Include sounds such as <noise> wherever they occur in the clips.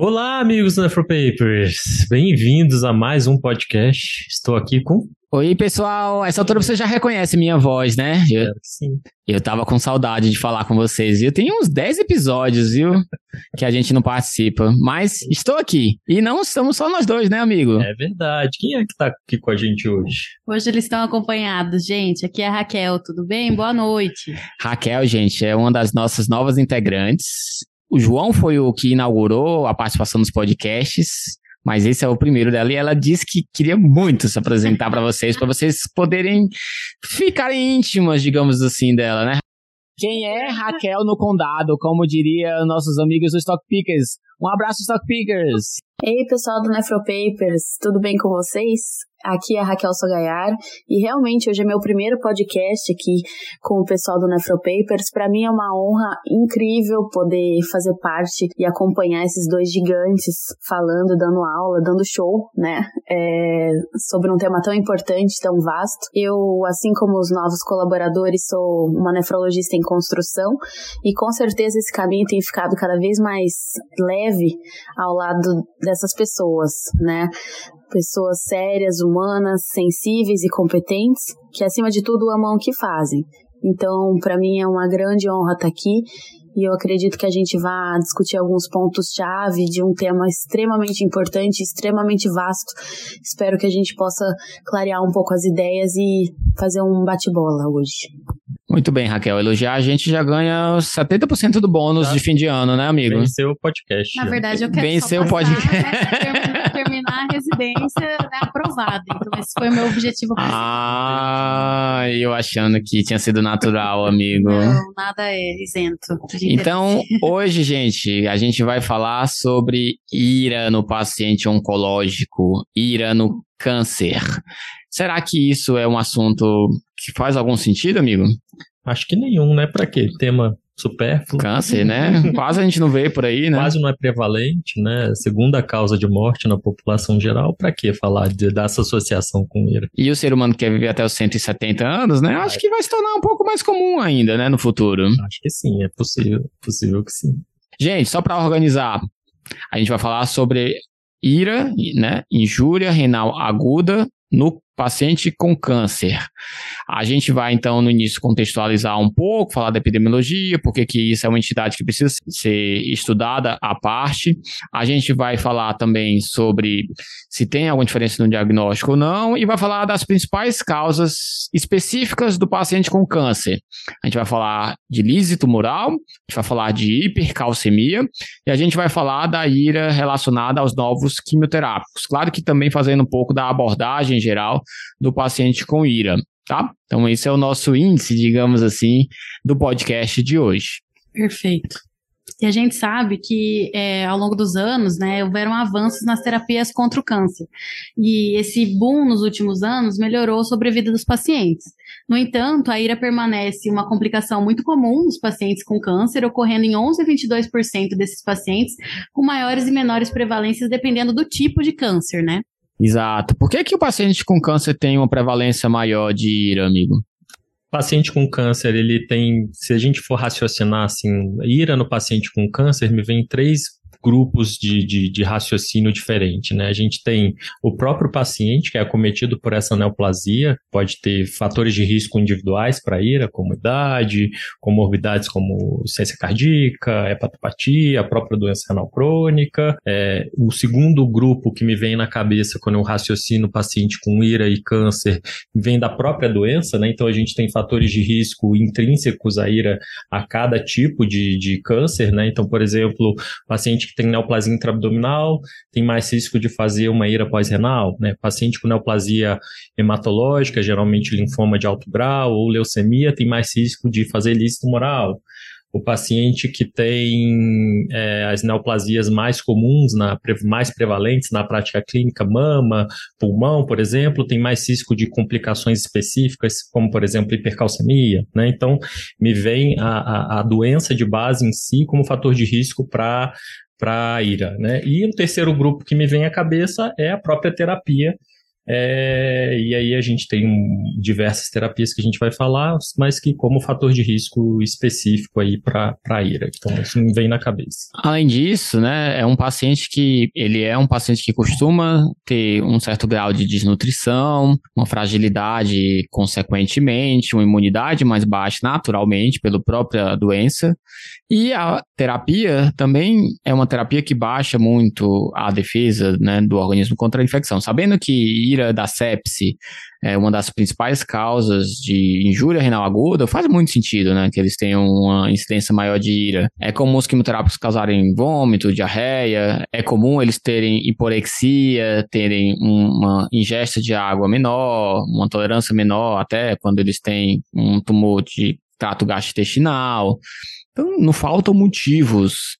Olá, amigos do Nefropapers! Bem-vindos a mais um podcast. Estou aqui com. Oi, pessoal. Essa altura você já reconhece minha voz, né? Eu, Sim. eu tava com saudade de falar com vocês, viu? Tem uns 10 episódios, viu? <laughs> Que a gente não participa. Mas estou aqui. E não estamos só nós dois, né, amigo? É verdade. Quem é que tá aqui com a gente hoje? Hoje eles estão acompanhados, gente. Aqui é a Raquel, tudo bem? Boa noite. Raquel, gente, é uma das nossas novas integrantes. O João foi o que inaugurou a participação nos podcasts, mas esse é o primeiro dela e ela disse que queria muito se apresentar para vocês, para vocês poderem ficarem íntimas, digamos assim, dela, né? Quem é Raquel no condado, como diria nossos amigos do Stock Pickers? Um abraço, Stock Pickers! Ei, pessoal do Nefropapers, tudo bem com vocês? Aqui é a Raquel Sogaiar e realmente hoje é meu primeiro podcast aqui com o pessoal do Nefropapers. Para mim é uma honra incrível poder fazer parte e acompanhar esses dois gigantes falando, dando aula, dando show, né? É, sobre um tema tão importante, tão vasto. Eu, assim como os novos colaboradores, sou uma nefrologista em construção e com certeza esse caminho tem ficado cada vez mais leve ao lado dessas pessoas, né? Pessoas sérias, humanas, sensíveis e competentes, que acima de tudo amam o que fazem. Então, para mim é uma grande honra estar aqui e eu acredito que a gente vai discutir alguns pontos-chave de um tema extremamente importante, extremamente vasto. Espero que a gente possa clarear um pouco as ideias e fazer um bate-bola hoje. Muito bem, Raquel. Elogiar a gente já ganha 70% do bônus Tá. de fim de ano, né, amigo? Venceu o podcast. Na verdade, eu quero Venceu só o podcast. <laughs> terminar, a residência né, aprovada. Então, esse foi o meu objetivo. Ah, eu achando que tinha sido natural, amigo. Não, nada é isento. Então, hoje, gente, a gente vai falar sobre ira no paciente oncológico, ira no câncer. Será que isso é um assunto que faz algum sentido, amigo? Acho que nenhum, né? Pra quê? Tema supérfluo. Câncer, né? <laughs> Quase a gente não vê por aí, né? Quase não é prevalente, né? Segunda causa de morte na população geral. Pra que falar de, dessa associação com ira? E o ser humano que quer viver até os 170 anos, né? Acho que vai se tornar um pouco mais comum ainda, né, no futuro. Acho que sim, é possível. Possível que sim. Gente, só para organizar, a gente vai falar sobre ira, né, injúria renal aguda no paciente com câncer. A gente vai então no início contextualizar um pouco, falar da epidemiologia, porque que isso é uma entidade que precisa ser estudada à parte. A gente vai falar também sobre se tem alguma diferença no diagnóstico ou não e vai falar das principais causas específicas do paciente com câncer. A gente vai falar de lise tumoral, a gente vai falar de hipercalcemia e a gente vai falar da ira relacionada aos novos quimioterápicos. Claro que também fazendo um pouco da abordagem geral do paciente com ira, tá? Então esse é o nosso índice, digamos assim, do podcast de hoje. Perfeito. E a gente sabe que é, ao longo dos anos, né, houveram avanços nas terapias contra o câncer. E esse boom nos últimos anos melhorou a sobrevida dos pacientes. No entanto, a ira permanece uma complicação muito comum nos pacientes com câncer, ocorrendo em 11 a 22% desses pacientes, com maiores e menores prevalências dependendo do tipo de câncer, né? Exato. Por que, que o paciente com câncer tem uma prevalência maior de ira, amigo? Paciente com câncer, ele tem, se a gente for raciocinar assim, ira no paciente com câncer, me vem três grupos de, de, de raciocínio diferente, né? A gente tem o próprio paciente que é acometido por essa neoplasia, pode ter fatores de risco individuais para ira, como idade, comorbidades como ciência cardíaca, hepatopatia, a própria doença renal crônica. É, o segundo grupo que me vem na cabeça quando eu raciocino paciente com ira e câncer vem da própria doença, né? Então a gente tem fatores de risco intrínsecos à ira a cada tipo de, de câncer, né? Então, por exemplo, paciente tem neoplasia intraabdominal tem mais risco de fazer uma ira pós-renal, né? Paciente com neoplasia hematológica, geralmente linfoma de alto grau ou leucemia, tem mais risco de fazer lise tumoral. O paciente que tem é, as neoplasias mais comuns, na, mais prevalentes na prática clínica, mama, pulmão, por exemplo, tem mais risco de complicações específicas, como, por exemplo, hipercalcemia. Né? Então, me vem a, a, a doença de base em si como fator de risco para para a ira, né? E o terceiro grupo que me vem à cabeça é a própria terapia É, e aí a gente tem um, diversas terapias que a gente vai falar, mas que como fator de risco específico aí para a ira. Então isso me vem na cabeça. Além disso, né, é um paciente que ele é um paciente que costuma ter um certo grau de desnutrição, uma fragilidade consequentemente, uma imunidade mais baixa naturalmente pela própria doença. E a terapia também é uma terapia que baixa muito a defesa né, do organismo contra a infecção. Sabendo que ira da sepse é uma das principais causas de injúria renal aguda, faz muito sentido, né? Que eles tenham uma incidência maior de ira. É comum os quimioterápicos causarem vômito, diarreia, é comum eles terem hiporexia, terem uma ingesta de água menor, uma tolerância menor, até quando eles têm um tumor de trato gastrointestinal. Então, não faltam motivos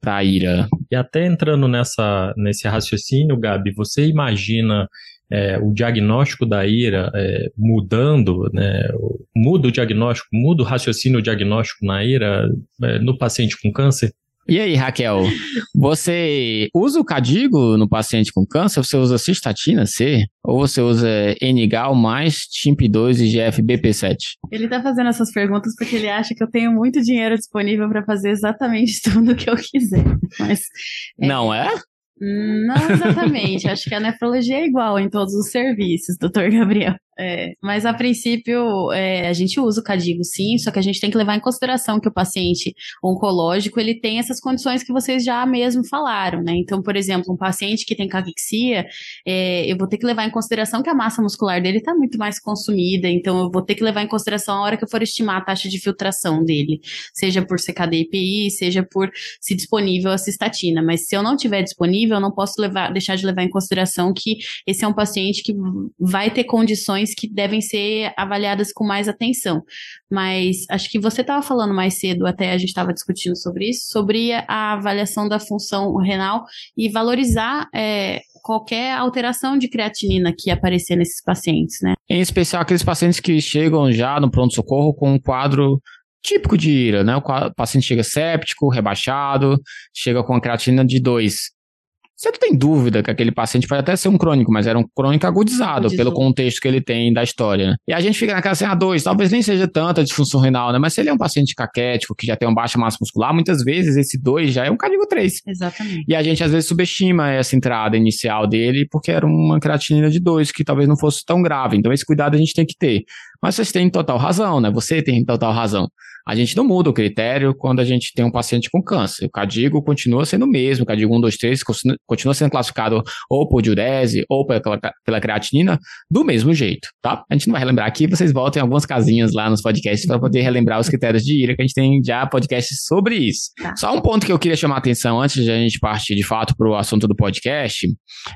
para ira. E até entrando nessa, nesse raciocínio, Gabi, você imagina é, o diagnóstico da ira é, mudando, né, muda o diagnóstico, muda o raciocínio diagnóstico na ira é, no paciente com câncer? E aí, Raquel, você usa o cadigo no paciente com câncer? Você usa cistatina C? Ou você usa N-gal mais TIMP2 e GFBP7? Ele tá fazendo essas perguntas porque ele acha que eu tenho muito dinheiro disponível para fazer exatamente <laughs> tudo o que eu quiser. Mas, é... Não é? Não exatamente. Acho que a nefrologia é igual em todos os serviços, doutor Gabriel. É, mas a princípio é, a gente usa o cadigo sim, só que a gente tem que levar em consideração que o paciente oncológico ele tem essas condições que vocês já mesmo falaram, né? Então, por exemplo, um paciente que tem caquexia, é, eu vou ter que levar em consideração que a massa muscular dele está muito mais consumida, então eu vou ter que levar em consideração a hora que eu for estimar a taxa de filtração dele, seja por CKD-IPI, seja por se disponível a cistatina. Mas se eu não tiver disponível, eu não posso levar, deixar de levar em consideração que esse é um paciente que vai ter condições que devem ser avaliadas com mais atenção. Mas acho que você estava falando mais cedo, até a gente estava discutindo sobre isso, sobre a avaliação da função renal e valorizar é, qualquer alteração de creatinina que aparecer nesses pacientes, né? Em especial aqueles pacientes que chegam já no pronto-socorro com um quadro típico de IRA, né? O paciente chega séptico, rebaixado, chega com a creatina de 2. Você não tem dúvida que aquele paciente pode até ser um crônico, mas era um crônico agudizado Agudizou. pelo contexto que ele tem da história. Né? E a gente fica naquela assim, ah, dois, talvez nem seja tanta disfunção renal, né? Mas se ele é um paciente caquético, que já tem uma baixa massa muscular, muitas vezes esse dois já é um cardíaco 3. Exatamente. E a gente às vezes subestima essa entrada inicial dele porque era uma creatinina de dois, que talvez não fosse tão grave. Então esse cuidado a gente tem que ter. Mas vocês têm total razão, né? Você tem total razão. A gente não muda o critério quando a gente tem um paciente com câncer. O cadigo continua sendo o mesmo, o cadigo 1, 2, 3 continua sendo classificado ou por diurese ou pela, pela creatinina do mesmo jeito, tá? A gente não vai relembrar aqui, vocês voltem algumas casinhas lá nos podcasts para poder relembrar os critérios de IRA, que a gente tem já podcasts sobre isso. Tá. Só um ponto que eu queria chamar a atenção antes de a gente partir de fato para o assunto do podcast,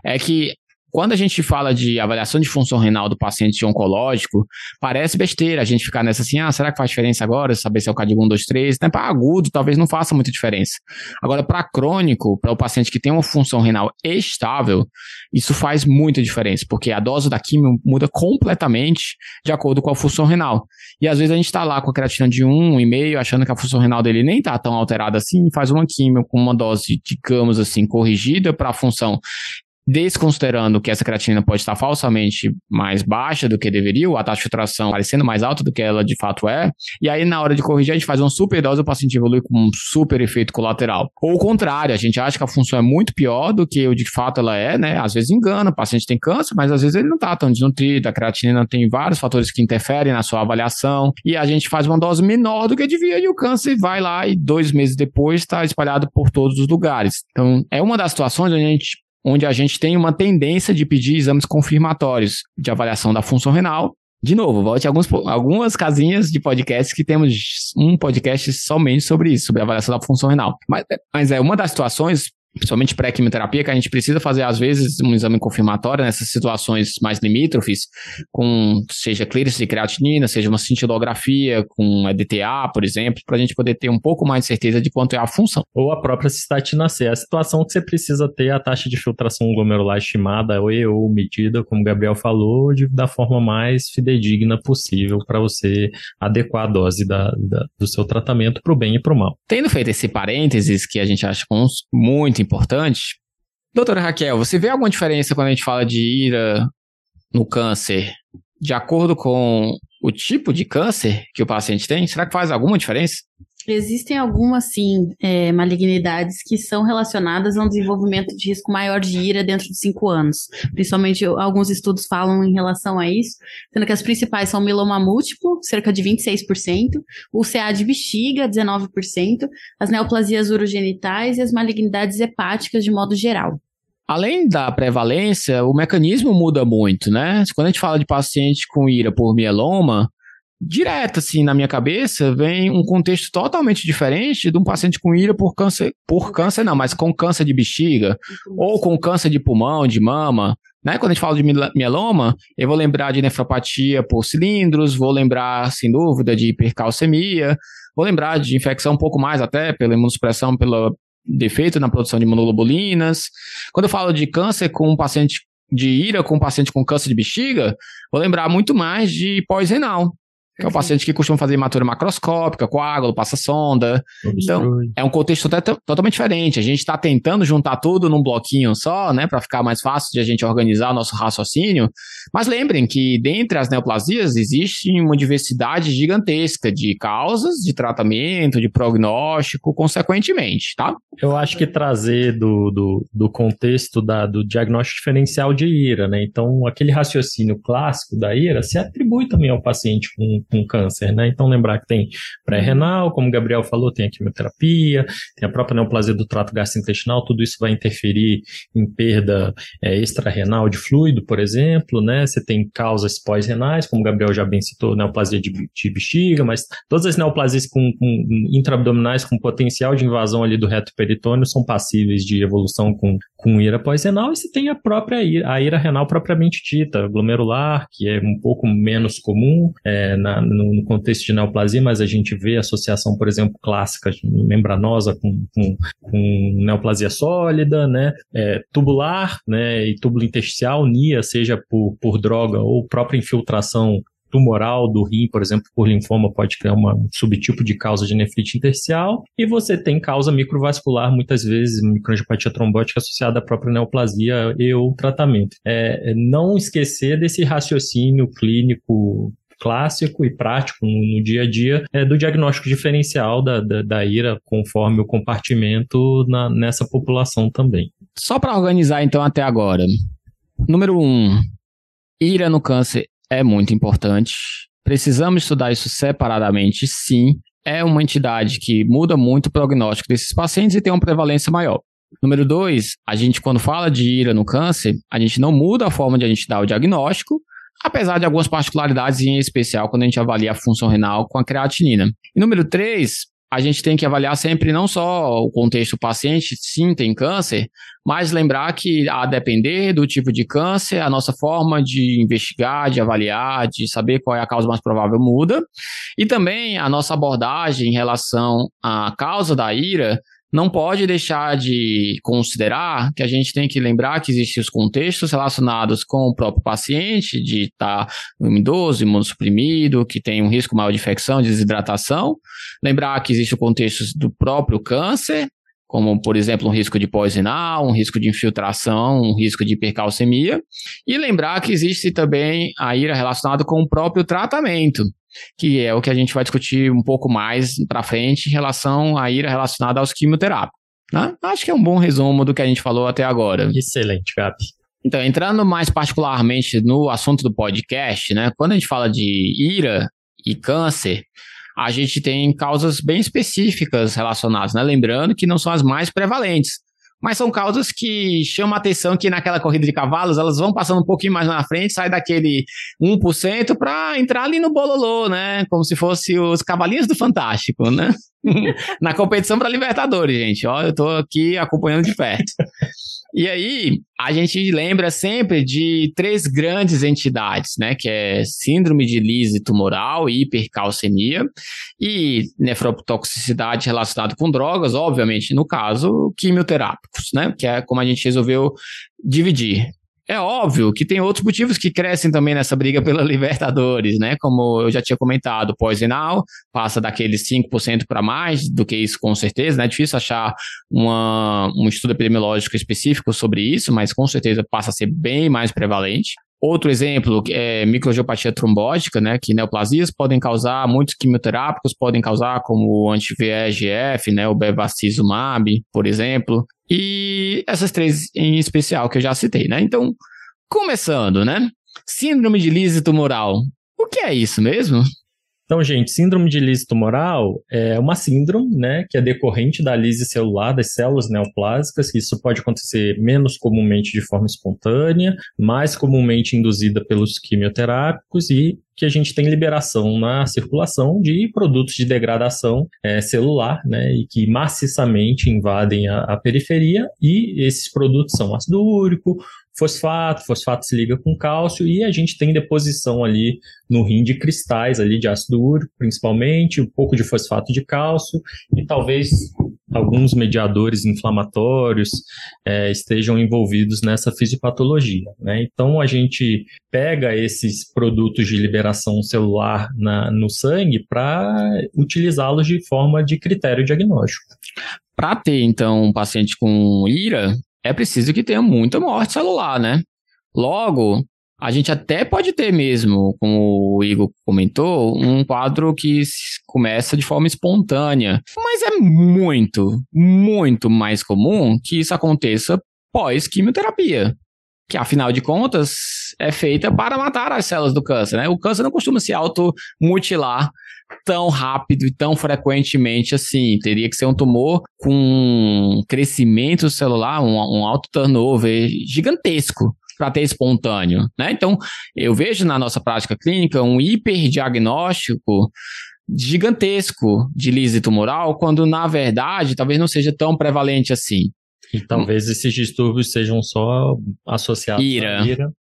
é que quando a gente fala de avaliação de função renal do paciente oncológico, parece besteira a gente ficar nessa assim, ah, será que faz diferença agora saber se é o CAD 1, 2, 3? Né? Para agudo, talvez não faça muita diferença. Agora, para crônico, para o paciente que tem uma função renal estável, isso faz muita diferença, porque a dose da quimio muda completamente de acordo com a função renal. E às vezes a gente está lá com a creatina de 1,5, achando que a função renal dele nem está tão alterada assim, faz uma quimio com uma dose, digamos assim, corrigida para a função desconsiderando que essa creatinina pode estar falsamente mais baixa do que deveria, ou a taxa de filtração parecendo mais alta do que ela de fato é, e aí na hora de corrigir a gente faz uma super dose, o paciente evolui com um super efeito colateral. Ou o contrário, a gente acha que a função é muito pior do que o de fato ela é, né? Às vezes engana, o paciente tem câncer, mas às vezes ele não está tão desnutrido, a creatinina tem vários fatores que interferem na sua avaliação, e a gente faz uma dose menor do que devia, e o câncer vai lá e dois meses depois está espalhado por todos os lugares. Então, é uma das situações onde a gente onde a gente tem uma tendência de pedir exames confirmatórios de avaliação da função renal. De novo, volte alguns, algumas casinhas de podcasts que temos um podcast somente sobre isso, sobre avaliação da função renal. Mas, mas é uma das situações principalmente pré-quimioterapia, que a gente precisa fazer, às vezes, um exame confirmatório nessas situações mais limítrofes, com seja clearance de creatinina, seja uma cintilografia com EDTA, por exemplo, para a gente poder ter um pouco mais de certeza de quanto é a função. Ou a própria cistatina C, a situação que você precisa ter a taxa de filtração glomerular estimada ou, ou medida, como o Gabriel falou, de, da forma mais fidedigna possível para você adequar a dose da, da do seu tratamento para o bem e para o mal. Tendo feito esse parênteses, que a gente acha muito importante. Doutora Raquel, você vê alguma diferença quando a gente fala de ira no câncer? De acordo com o tipo de câncer que o paciente tem? Será que faz alguma diferença? Existem algumas, sim, é, malignidades que são relacionadas a um desenvolvimento de risco maior de ira dentro de cinco anos. Principalmente, alguns estudos falam em relação a isso, sendo que as principais são mieloma múltiplo, cerca de 26%, o CA de bexiga, 19%, as neoplasias urogenitais e as malignidades hepáticas de modo geral. Além da prevalência, o mecanismo muda muito, né? Quando a gente fala de paciente com ira por mieloma, direto assim na minha cabeça vem um contexto totalmente diferente de um paciente com ira por câncer, por câncer não, mas com câncer de bexiga ou com câncer de pulmão, de mama, né? Quando a gente fala de mieloma, eu vou lembrar de nefropatia por cilindros, vou lembrar sem dúvida de hipercalcemia, vou lembrar de infecção um pouco mais até pela imunossupressão, pelo defeito na produção de imunoglobulinas. Quando eu falo de câncer com um paciente de ira com um paciente com câncer de bexiga, vou lembrar muito mais de pós-renal, que é o paciente que costuma fazer hematura macroscópica, coágulo, passa sonda. Então, é um contexto totalmente diferente. A gente está tentando juntar tudo num bloquinho só, né, para ficar mais fácil de a gente organizar o nosso raciocínio. Mas lembrem que dentre as neoplasias existe uma diversidade gigantesca de causas, de tratamento, de prognóstico, consequentemente, tá? Eu acho que trazer do, do, do contexto da, do diagnóstico diferencial de IRA, né? Então, aquele raciocínio clássico da IRA se atribui também ao paciente com com câncer, né? Então lembrar que tem pré-renal, como o Gabriel falou, tem a quimioterapia, tem a própria neoplasia do trato gastrointestinal, tudo isso vai interferir em perda é, extrarrenal de fluido, por exemplo, né? Você tem causas pós-renais, como o Gabriel já bem citou, neoplasia de, de bexiga, mas todas as neoplasias com, com intraabdominais com potencial de invasão ali do reto peritônio são passíveis de evolução com, com ira pós-renal, e você tem a própria ira, a ira renal propriamente dita, glomerular, que é um pouco menos comum é, na, no, contexto de neoplasia, mas a gente vê associação, por exemplo, clássica membranosa com, com, com neoplasia sólida, né, é, tubular, né, e túbulo intersticial, NIA, seja por, por droga ou própria infiltração tumoral do rim, por exemplo, por linfoma, pode criar um subtipo de causa de nefrite intersticial, e você tem causa microvascular, muitas vezes, microangiopatia trombótica associada à própria neoplasia e ou tratamento. É, é não esquecer desse raciocínio clínico clássico e prático no, dia a dia é, do diagnóstico diferencial da, da, da ira conforme o compartimento na, nessa população também. Só para organizar então até agora. Número um, ira no câncer é muito importante. Precisamos estudar isso separadamente, sim. É uma entidade que muda muito o prognóstico desses pacientes e tem uma prevalência maior. Número dois, a gente, quando fala de ira no câncer, a gente não muda a forma de a gente dar o diagnóstico, apesar de algumas particularidades, em especial quando a gente avalia a função renal com a creatinina. E número 3, a gente tem que avaliar sempre não só o contexto do paciente, sim, tem câncer, mas lembrar que a depender do tipo de câncer, a nossa forma de investigar, de avaliar, de saber qual é a causa mais provável muda. E também a nossa abordagem em relação à causa da ira não pode deixar de considerar que a gente tem que lembrar que existem os contextos relacionados com o próprio paciente, de estar tá idoso, imunossuprimido, que tem um risco maior de infecção, de desidratação. Lembrar que existe o contexto do próprio câncer, como, por exemplo, um risco de pós-renal, um risco de infiltração, um risco de hipercalcemia. E lembrar que existe também a ira relacionada com o próprio tratamento que é o que a gente vai discutir um pouco mais para frente em relação à ira relacionada aos quimioterápicos. Né? Acho que é um bom resumo do que a gente falou até agora. Excelente, Gabi. Então, entrando mais particularmente no assunto do podcast, né? Quando a gente fala de ira e câncer, a gente tem causas bem específicas relacionadas, né? Lembrando que não são as mais prevalentes mas são causas que chamam a atenção que naquela corrida de cavalos elas vão passando um pouquinho mais na frente, sai daquele 1% para entrar ali no bololô, né? Como se fosse os cavalinhos do Fantástico, né? <laughs> na competição para Libertadores, gente. Ó, eu tô aqui acompanhando de perto. E aí, a gente lembra sempre de três grandes entidades, né? Que é síndrome de lise tumoral e hipercalcemia e nefrotoxicidade relacionada com drogas, obviamente, no caso, quimioterápicos, né? Que é como a gente resolveu dividir. É óbvio que tem outros motivos que crescem também nessa briga pela <laughs> Libertadores, né? Como eu já tinha comentado, pós-renal passa daqueles 5% para mais do que isso, com certeza, né? É difícil achar uma, um estudo epidemiológico específico sobre isso, mas com certeza passa a ser bem mais prevalente. Outro exemplo é microangiopatia trombótica, né, que neoplasias podem causar, muitos quimioterápicos podem causar, como o anti-VEGF, né, o bevacizumab, por exemplo, e essas três em especial que eu já citei, né? Então, começando, né? Síndrome de lise tumoral. O que é isso mesmo? Então, gente, síndrome de lise tumoral é uma síndrome, né, que é decorrente da lise celular das células neoplásicas. Isso pode acontecer menos comumente de forma espontânea, mais comumente induzida pelos quimioterápicos e que a gente tem liberação na circulação de produtos de degradação é, celular, né, e que maciçamente invadem a, a periferia, e esses produtos são ácido úrico, fosfato, fosfato se liga com cálcio e a gente tem deposição ali no rim de cristais ali de ácido úrico, principalmente, um pouco de fosfato de cálcio e talvez alguns mediadores inflamatórios é, estejam envolvidos nessa fisiopatologia. Né? Então a gente pega esses produtos de liberação celular na, no sangue para utilizá-los de forma de critério diagnóstico. Para ter, então, um paciente com IRA, é preciso que tenha muita morte celular, né? Logo, a gente até pode ter mesmo, como o Igor comentou, um quadro que começa de forma espontânea. Mas é muito, muito mais comum que isso aconteça pós-quimioterapia. Que, afinal de contas, é feita para matar as células do câncer, né? O câncer não costuma se automutilar tão rápido e tão frequentemente assim. Teria que ser um tumor com crescimento celular, um, um alto turnover gigantesco para ter espontâneo, né? Então, eu vejo na nossa prática clínica um hiperdiagnóstico gigantesco de lise tumoral, quando na verdade talvez não seja tão prevalente assim. E talvez esses distúrbios sejam só associados ira, à ira.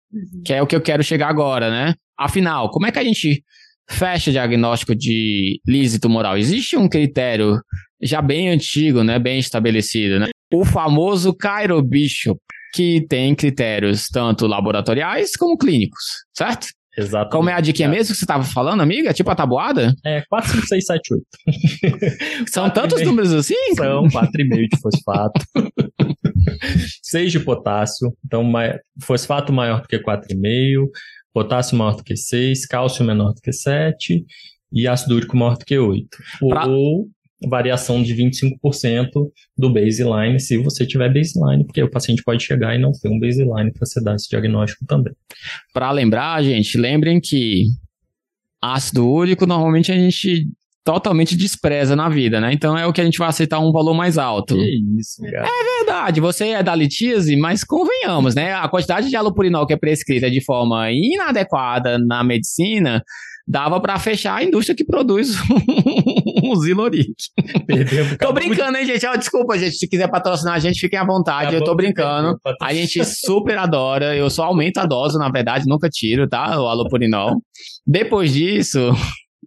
Que é o que eu quero chegar agora, né? Afinal, como é que a gente fecha diagnóstico de lise tumoral? Existe um critério já bem antigo, né, bem estabelecido, né? O famoso Cairo Bishop, que tem critérios tanto laboratoriais como clínicos, certo? Exato. Como é a diquinha mesmo que você estava falando, amiga? Tipo a tabuada? É, 4, 5, 6, 7, 8. São tantos números assim? São 4,5 de fosfato. <laughs> 6 de potássio. Então, fosfato maior do que 4,5 potássio maior do que 6, cálcio menor do que 7 e ácido úrico maior do que 8. Pra... Ou variação de 25% do baseline, se você tiver baseline, porque o paciente pode chegar e não ter um baseline para você dar esse diagnóstico também. Para lembrar, gente, lembrem que ácido úrico normalmente a gente totalmente despreza na vida, né? Então é o que a gente vai aceitar um valor mais alto. Que isso, cara. É verdade, você é da litíase, mas convenhamos, né? A quantidade de alopurinol que é prescrita de forma inadequada na medicina dava para fechar a indústria que produz o <laughs> Ziloric. tô brincando, hein, gente? Oh, desculpa, gente. Se quiser patrocinar a gente, fiquem à vontade. Acabou eu tô brincando. <laughs> A gente super adora. Eu só aumento a dose, na verdade, nunca tiro, tá? O alopurinol. Depois disso,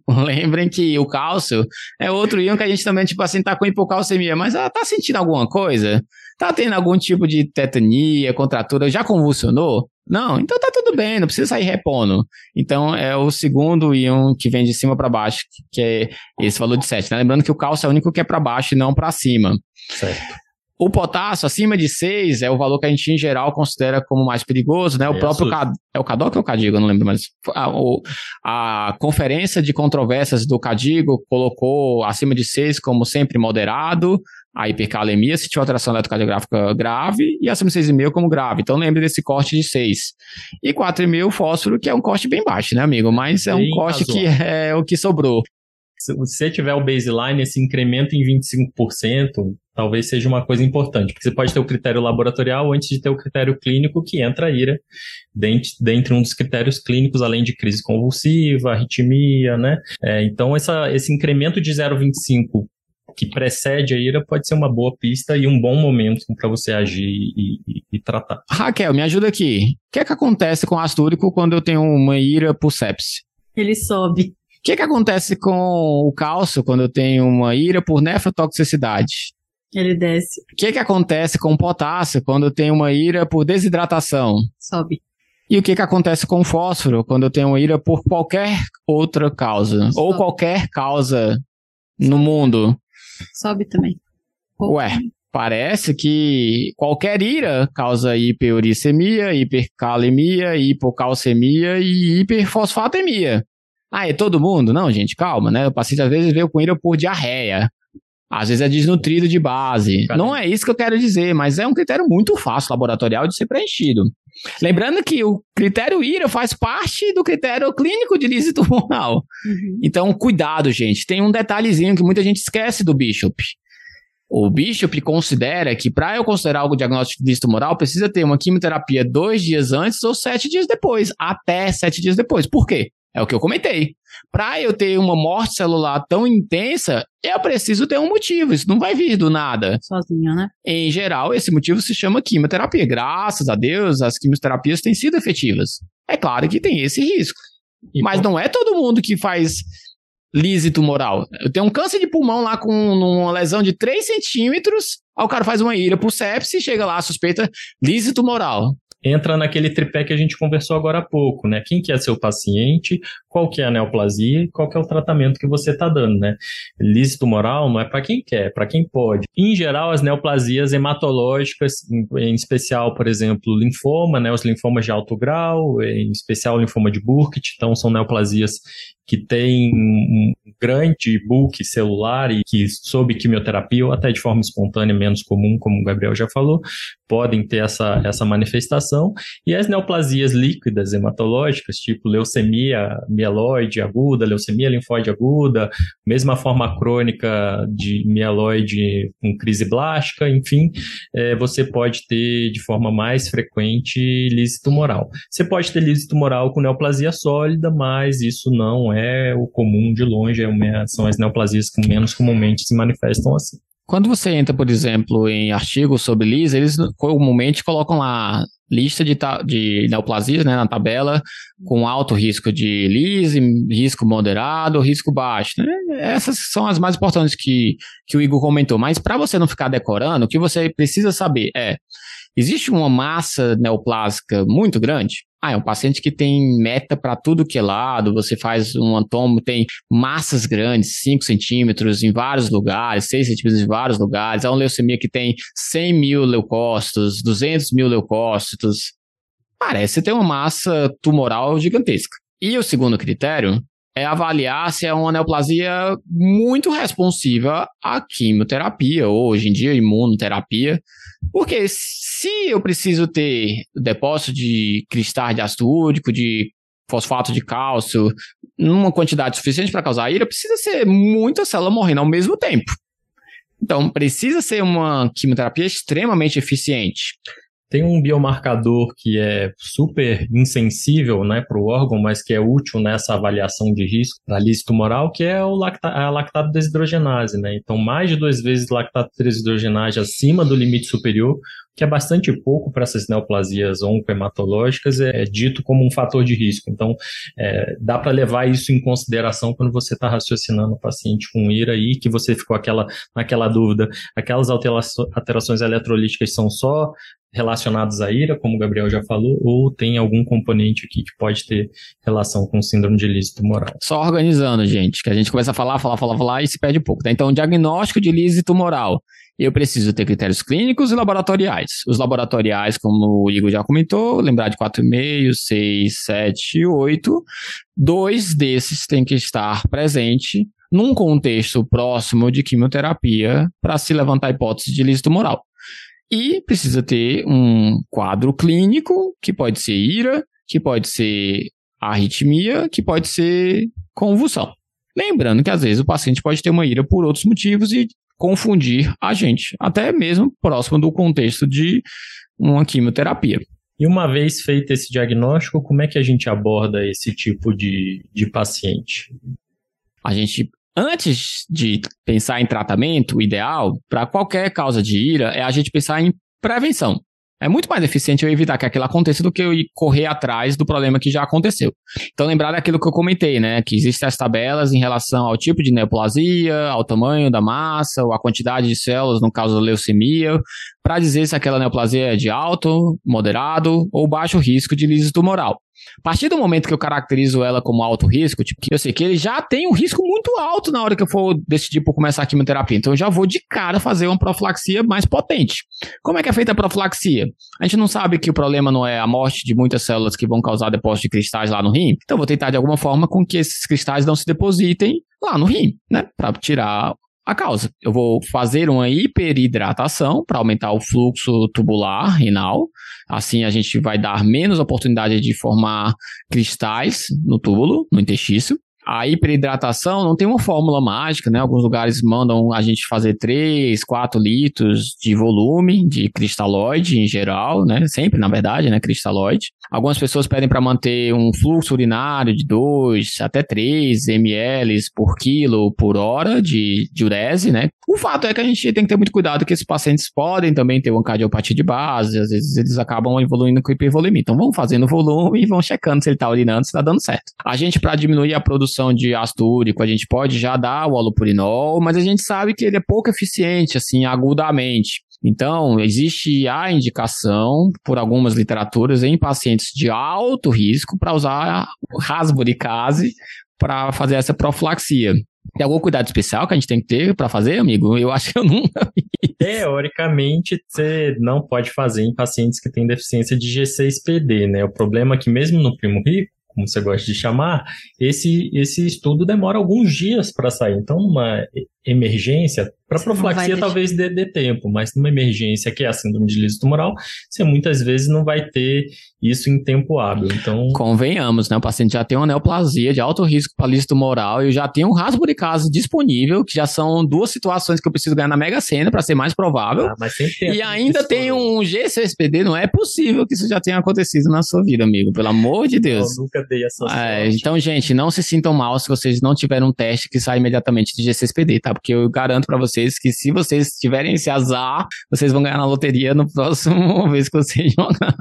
<laughs> Lembrem que o cálcio é outro íon que a gente também, tipo assim, tá com hipocalcemia, mas ela tá sentindo alguma coisa? Tá tendo algum tipo de tetania, contratura? Já convulsionou? Não, então tá tudo bem, não precisa sair repondo. Então é o segundo íon que vem de cima para baixo, que é esse valor de 7. Né? Lembrando que o cálcio é o único que é para baixo e não para cima. Certo. O potássio, acima de 6, é o valor que a gente, em geral, considera como mais perigoso, né? O é próprio Cad... É o CADOC ou o CADIGO? Eu não lembro mais. A, o, a conferência de controvérsias do CADIGO colocou acima de 6 como sempre moderado, a hipercalemia se tiver alteração eletrocardiográfica grave, e acima de 6,5 como grave. Então lembre desse corte de 6. E 4,5 fósforo, que é um corte bem baixo, né, amigo? Mas é um bem corte que é o que sobrou. Se você tiver o baseline, esse incremento em 25%, talvez seja uma coisa importante, porque você pode ter o critério laboratorial antes de ter o critério clínico que entra a ira, dentre, dentre um dos critérios clínicos, além de crise convulsiva, arritmia, né? É, então, essa, esse incremento de 0,25 que precede a ira pode ser uma boa pista e um bom momento para você agir e, e, e, tratar. Raquel, me ajuda aqui. O que é que acontece com o ácido úrico quando eu tenho uma ira por sepse? Ele sobe. O que é que acontece com o cálcio quando eu tenho uma ira por nefrotoxicidade? Ele desce. O que, que acontece com o potássio quando eu tenho uma ira por desidratação? Sobe. E o que, que acontece com o fósforo quando eu tenho uma ira por qualquer outra causa? Sobe. Ou qualquer causa Sobe. no mundo? Sobe também. Ué, Parece que qualquer ira causa hiperuricemia, hipercalemia, hipocalcemia e hiperfosfatemia. Ah, é todo mundo? Não, gente, calma, né? O paciente às vezes veio com ira por diarreia. Às vezes é desnutrido de base. Não é isso que eu quero dizer, mas é um critério muito fácil laboratorial de ser preenchido. Lembrando que o critério IRA faz parte do critério clínico de lise tumoral. Uhum. Então, cuidado, gente. Tem um detalhezinho que muita gente esquece do Bishop. O Bishop considera que para eu considerar algo diagnóstico de lise tumoral, precisa ter uma quimioterapia dois dias antes ou sete dias depois, até sete dias depois. Por quê? É o que eu comentei. Para eu ter uma morte celular tão intensa, eu preciso ter um motivo. Isso não vai vir do nada. Sozinho, né? Em geral, esse motivo se chama quimioterapia. Graças a Deus, as quimioterapias têm sido efetivas. É claro que tem esse risco. E Mas não é todo mundo que faz lise tumoral. Eu tenho um câncer de pulmão lá com uma lesão de 3 centímetros, aí o cara faz uma ira por sepse e chega lá, suspeita lise tumoral entra naquele tripé que a gente conversou agora há pouco, né? Quem que é seu paciente, qual que é a neoplasia e qual que é o tratamento que você está dando, né? Lise tumoral não é para quem quer, para quem pode. Em geral, as neoplasias hematológicas, em especial, por exemplo, linfoma, né? Os linfomas de alto grau, em especial linfoma de Burkitt, então são neoplasias que têm um grande bulk celular e que sob quimioterapia ou até de forma espontânea menos comum, como o Gabriel já falou, podem ter essa, essa manifestação. E as neoplasias líquidas hematológicas, tipo leucemia mieloide aguda, leucemia linfóide aguda, mesma forma crônica de mieloide com crise blástica, enfim, é, você pode ter de forma mais frequente lise tumoral. Você pode ter lise tumoral com neoplasia sólida, mas isso não é o comum de longe, é são as neoplasias que menos comumente se manifestam assim. Quando você entra, por exemplo, em artigos sobre LIS, eles comumente colocam lá lista de, de neoplasias né, na tabela, com alto risco de LIS, risco moderado, risco baixo. Né? Essas são as mais importantes que, que o Igor comentou. Mas para você não ficar decorando, o que você precisa saber é: existe uma massa neoplásica muito grande? Ah, é um paciente que tem meta para tudo que é lado, você faz um antomo, tem massas grandes, 5 centímetros em vários lugares, 6 centímetros em vários lugares, é uma leucemia que tem 100 mil leucócitos, 200 mil leucócitos. Parece ter uma massa tumoral gigantesca. E o segundo critério é avaliar se é uma neoplasia muito responsiva à quimioterapia, ou hoje em dia imunoterapia, porque se eu preciso ter depósito de cristais de ácido úrico, de fosfato de cálcio, numa quantidade suficiente para causar ira, precisa ser muita célula morrendo ao mesmo tempo. Então, precisa ser uma quimioterapia extremamente eficiente. Tem um biomarcador que é super insensível né, para o órgão, mas que é útil nessa avaliação de risco da lise tumoral, que é o lacta a lactato desidrogenase. Né? Então, mais de duas vezes lactato desidrogenase acima do limite superior, que é bastante pouco para essas neoplasias oncohematológicas, é, é, dito como um fator de risco. Então, é, dá para levar isso em consideração quando você está raciocinando o paciente com IRA aí, que você ficou aquela, naquela dúvida, aquelas alterações eletrolíticas são só relacionados à ira, como o Gabriel já falou, ou tem algum componente aqui que pode ter relação com síndrome de lise tumoral. Só organizando, gente, que a gente começa a falar, falar, falar, falar e se perde pouco. Tá? Então, diagnóstico de lise tumoral. Eu preciso ter critérios clínicos e laboratoriais. Os laboratoriais, como o Igor já comentou, lembrar de 4,5, 6, 7, 8. Dois desses têm que estar presente num contexto próximo de quimioterapia para se levantar a hipótese de lise tumoral. E precisa ter um quadro clínico, que pode ser ira, que pode ser arritmia, que pode ser convulsão. Lembrando que às vezes o paciente pode ter uma ira por outros motivos e confundir a gente, até mesmo próximo do contexto de uma quimioterapia. E uma vez feito esse diagnóstico, como é que a gente aborda esse tipo de, de paciente? A gente Antes de pensar em tratamento, o ideal para qualquer causa de ira é a gente pensar em prevenção. É muito mais eficiente eu evitar que aquilo aconteça do que eu correr atrás do problema que já aconteceu. Então, lembrar daquilo que eu comentei, né? Que existem as tabelas em relação ao tipo de neoplasia, ao tamanho da massa, ou a quantidade de células, no caso da leucemia, para dizer se aquela neoplasia é de alto, moderado ou baixo risco de lise tumoral. A partir do momento que eu caracterizo ela como alto risco, tipo, eu sei que ele já tem um risco muito alto na hora que eu for decidir por começar a quimioterapia. Então eu já vou de cara fazer uma profilaxia mais potente. Como é que é feita a profilaxia? A gente não sabe que o problema não é a morte de muitas células que vão causar depósito de cristais lá no rim. Então eu vou tentar de alguma forma com que esses cristais não se depositem lá no rim, né? Para tirar a causa. Eu vou fazer uma hiperidratação para aumentar o fluxo tubular renal. Assim a gente vai dar menos oportunidade de formar cristais no túbulo, no intestino. A hiperidratação não tem uma fórmula mágica, né? Alguns lugares mandam a gente fazer 3, 4 litros de volume de cristalóide em geral, né? Sempre, na verdade, né? Cristalóide. Algumas pessoas pedem para manter um fluxo urinário de 2 até 3 ml por quilo por hora de diurese, né? O fato é que a gente tem que ter muito cuidado que esses pacientes podem também ter uma cardiopatia de base, às vezes eles acabam evoluindo com hipervolemia. Então vão fazendo volume e vão checando se ele está urinando, se está dando certo. A gente, para diminuir a produção de ácido úrico, a gente pode já dar o alopurinol, mas a gente sabe que ele é pouco eficiente, assim, agudamente. Então, existe a indicação, por algumas literaturas, em pacientes de alto risco, para usar rasburicase para fazer essa profilaxia. Tem algum cuidado especial que a gente tem que ter para fazer, amigo? Eu acho que eu <laughs> nunca. Teoricamente, você não pode fazer em pacientes que têm deficiência de G6PD, né? O problema é que mesmo no primo rico, como você gosta de chamar, esse, esse estudo demora alguns dias para sair. Então, numa emergência, para profilaxia talvez dê, dê, tempo, mas numa emergência que é a síndrome de liso tumoral, você muitas vezes não vai ter isso em tempo hábil. Então, convenhamos, né? O paciente já tem uma neoplasia de alto risco para liso tumoral e já tem um rasgo de caso disponível, que já são duas situações que eu preciso ganhar na Mega Sena para ser mais provável. Ah, mas sempre tem e ainda tem um GCSPD, não é possível que isso já tenha acontecido na sua vida, amigo, pelo amor de Deus. Eu nunca essa é, Então, gente, não se sintam mal se vocês não tiverem um teste que sai imediatamente de GCSPD, tá? Porque eu garanto para vocês que se vocês tiverem esse azar, vocês vão ganhar na loteria no próximo <laughs> vez que vocês <laughs> jogar.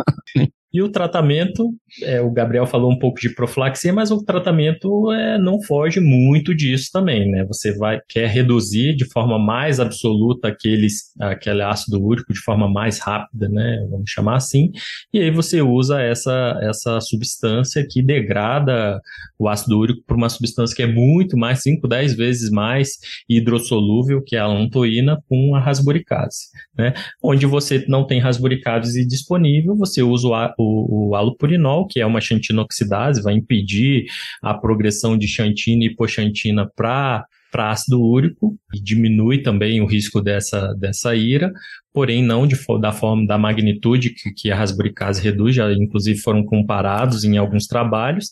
E o tratamento, é, o Gabriel falou um pouco de profilaxia, mas o tratamento é, não foge muito disso também, né? Você vai quer reduzir de forma mais absoluta aqueles, aquele ácido úrico de forma mais rápida, né? Vamos chamar assim. E aí você usa essa, essa substância que degrada o ácido úrico por uma substância que é muito mais, 5, 10 vezes mais hidrossolúvel que a lantoína com a rasburicase, né? Onde você não tem rasburicase disponível, você usa o o, o alupurinol, que é uma xantina oxidase, vai impedir a progressão de xantina e hipoxantina para para ácido úrico e diminui também o risco dessa, dessa ira, porém não de, da forma da magnitude que, que a rasburicase reduz, já inclusive foram comparados em alguns trabalhos,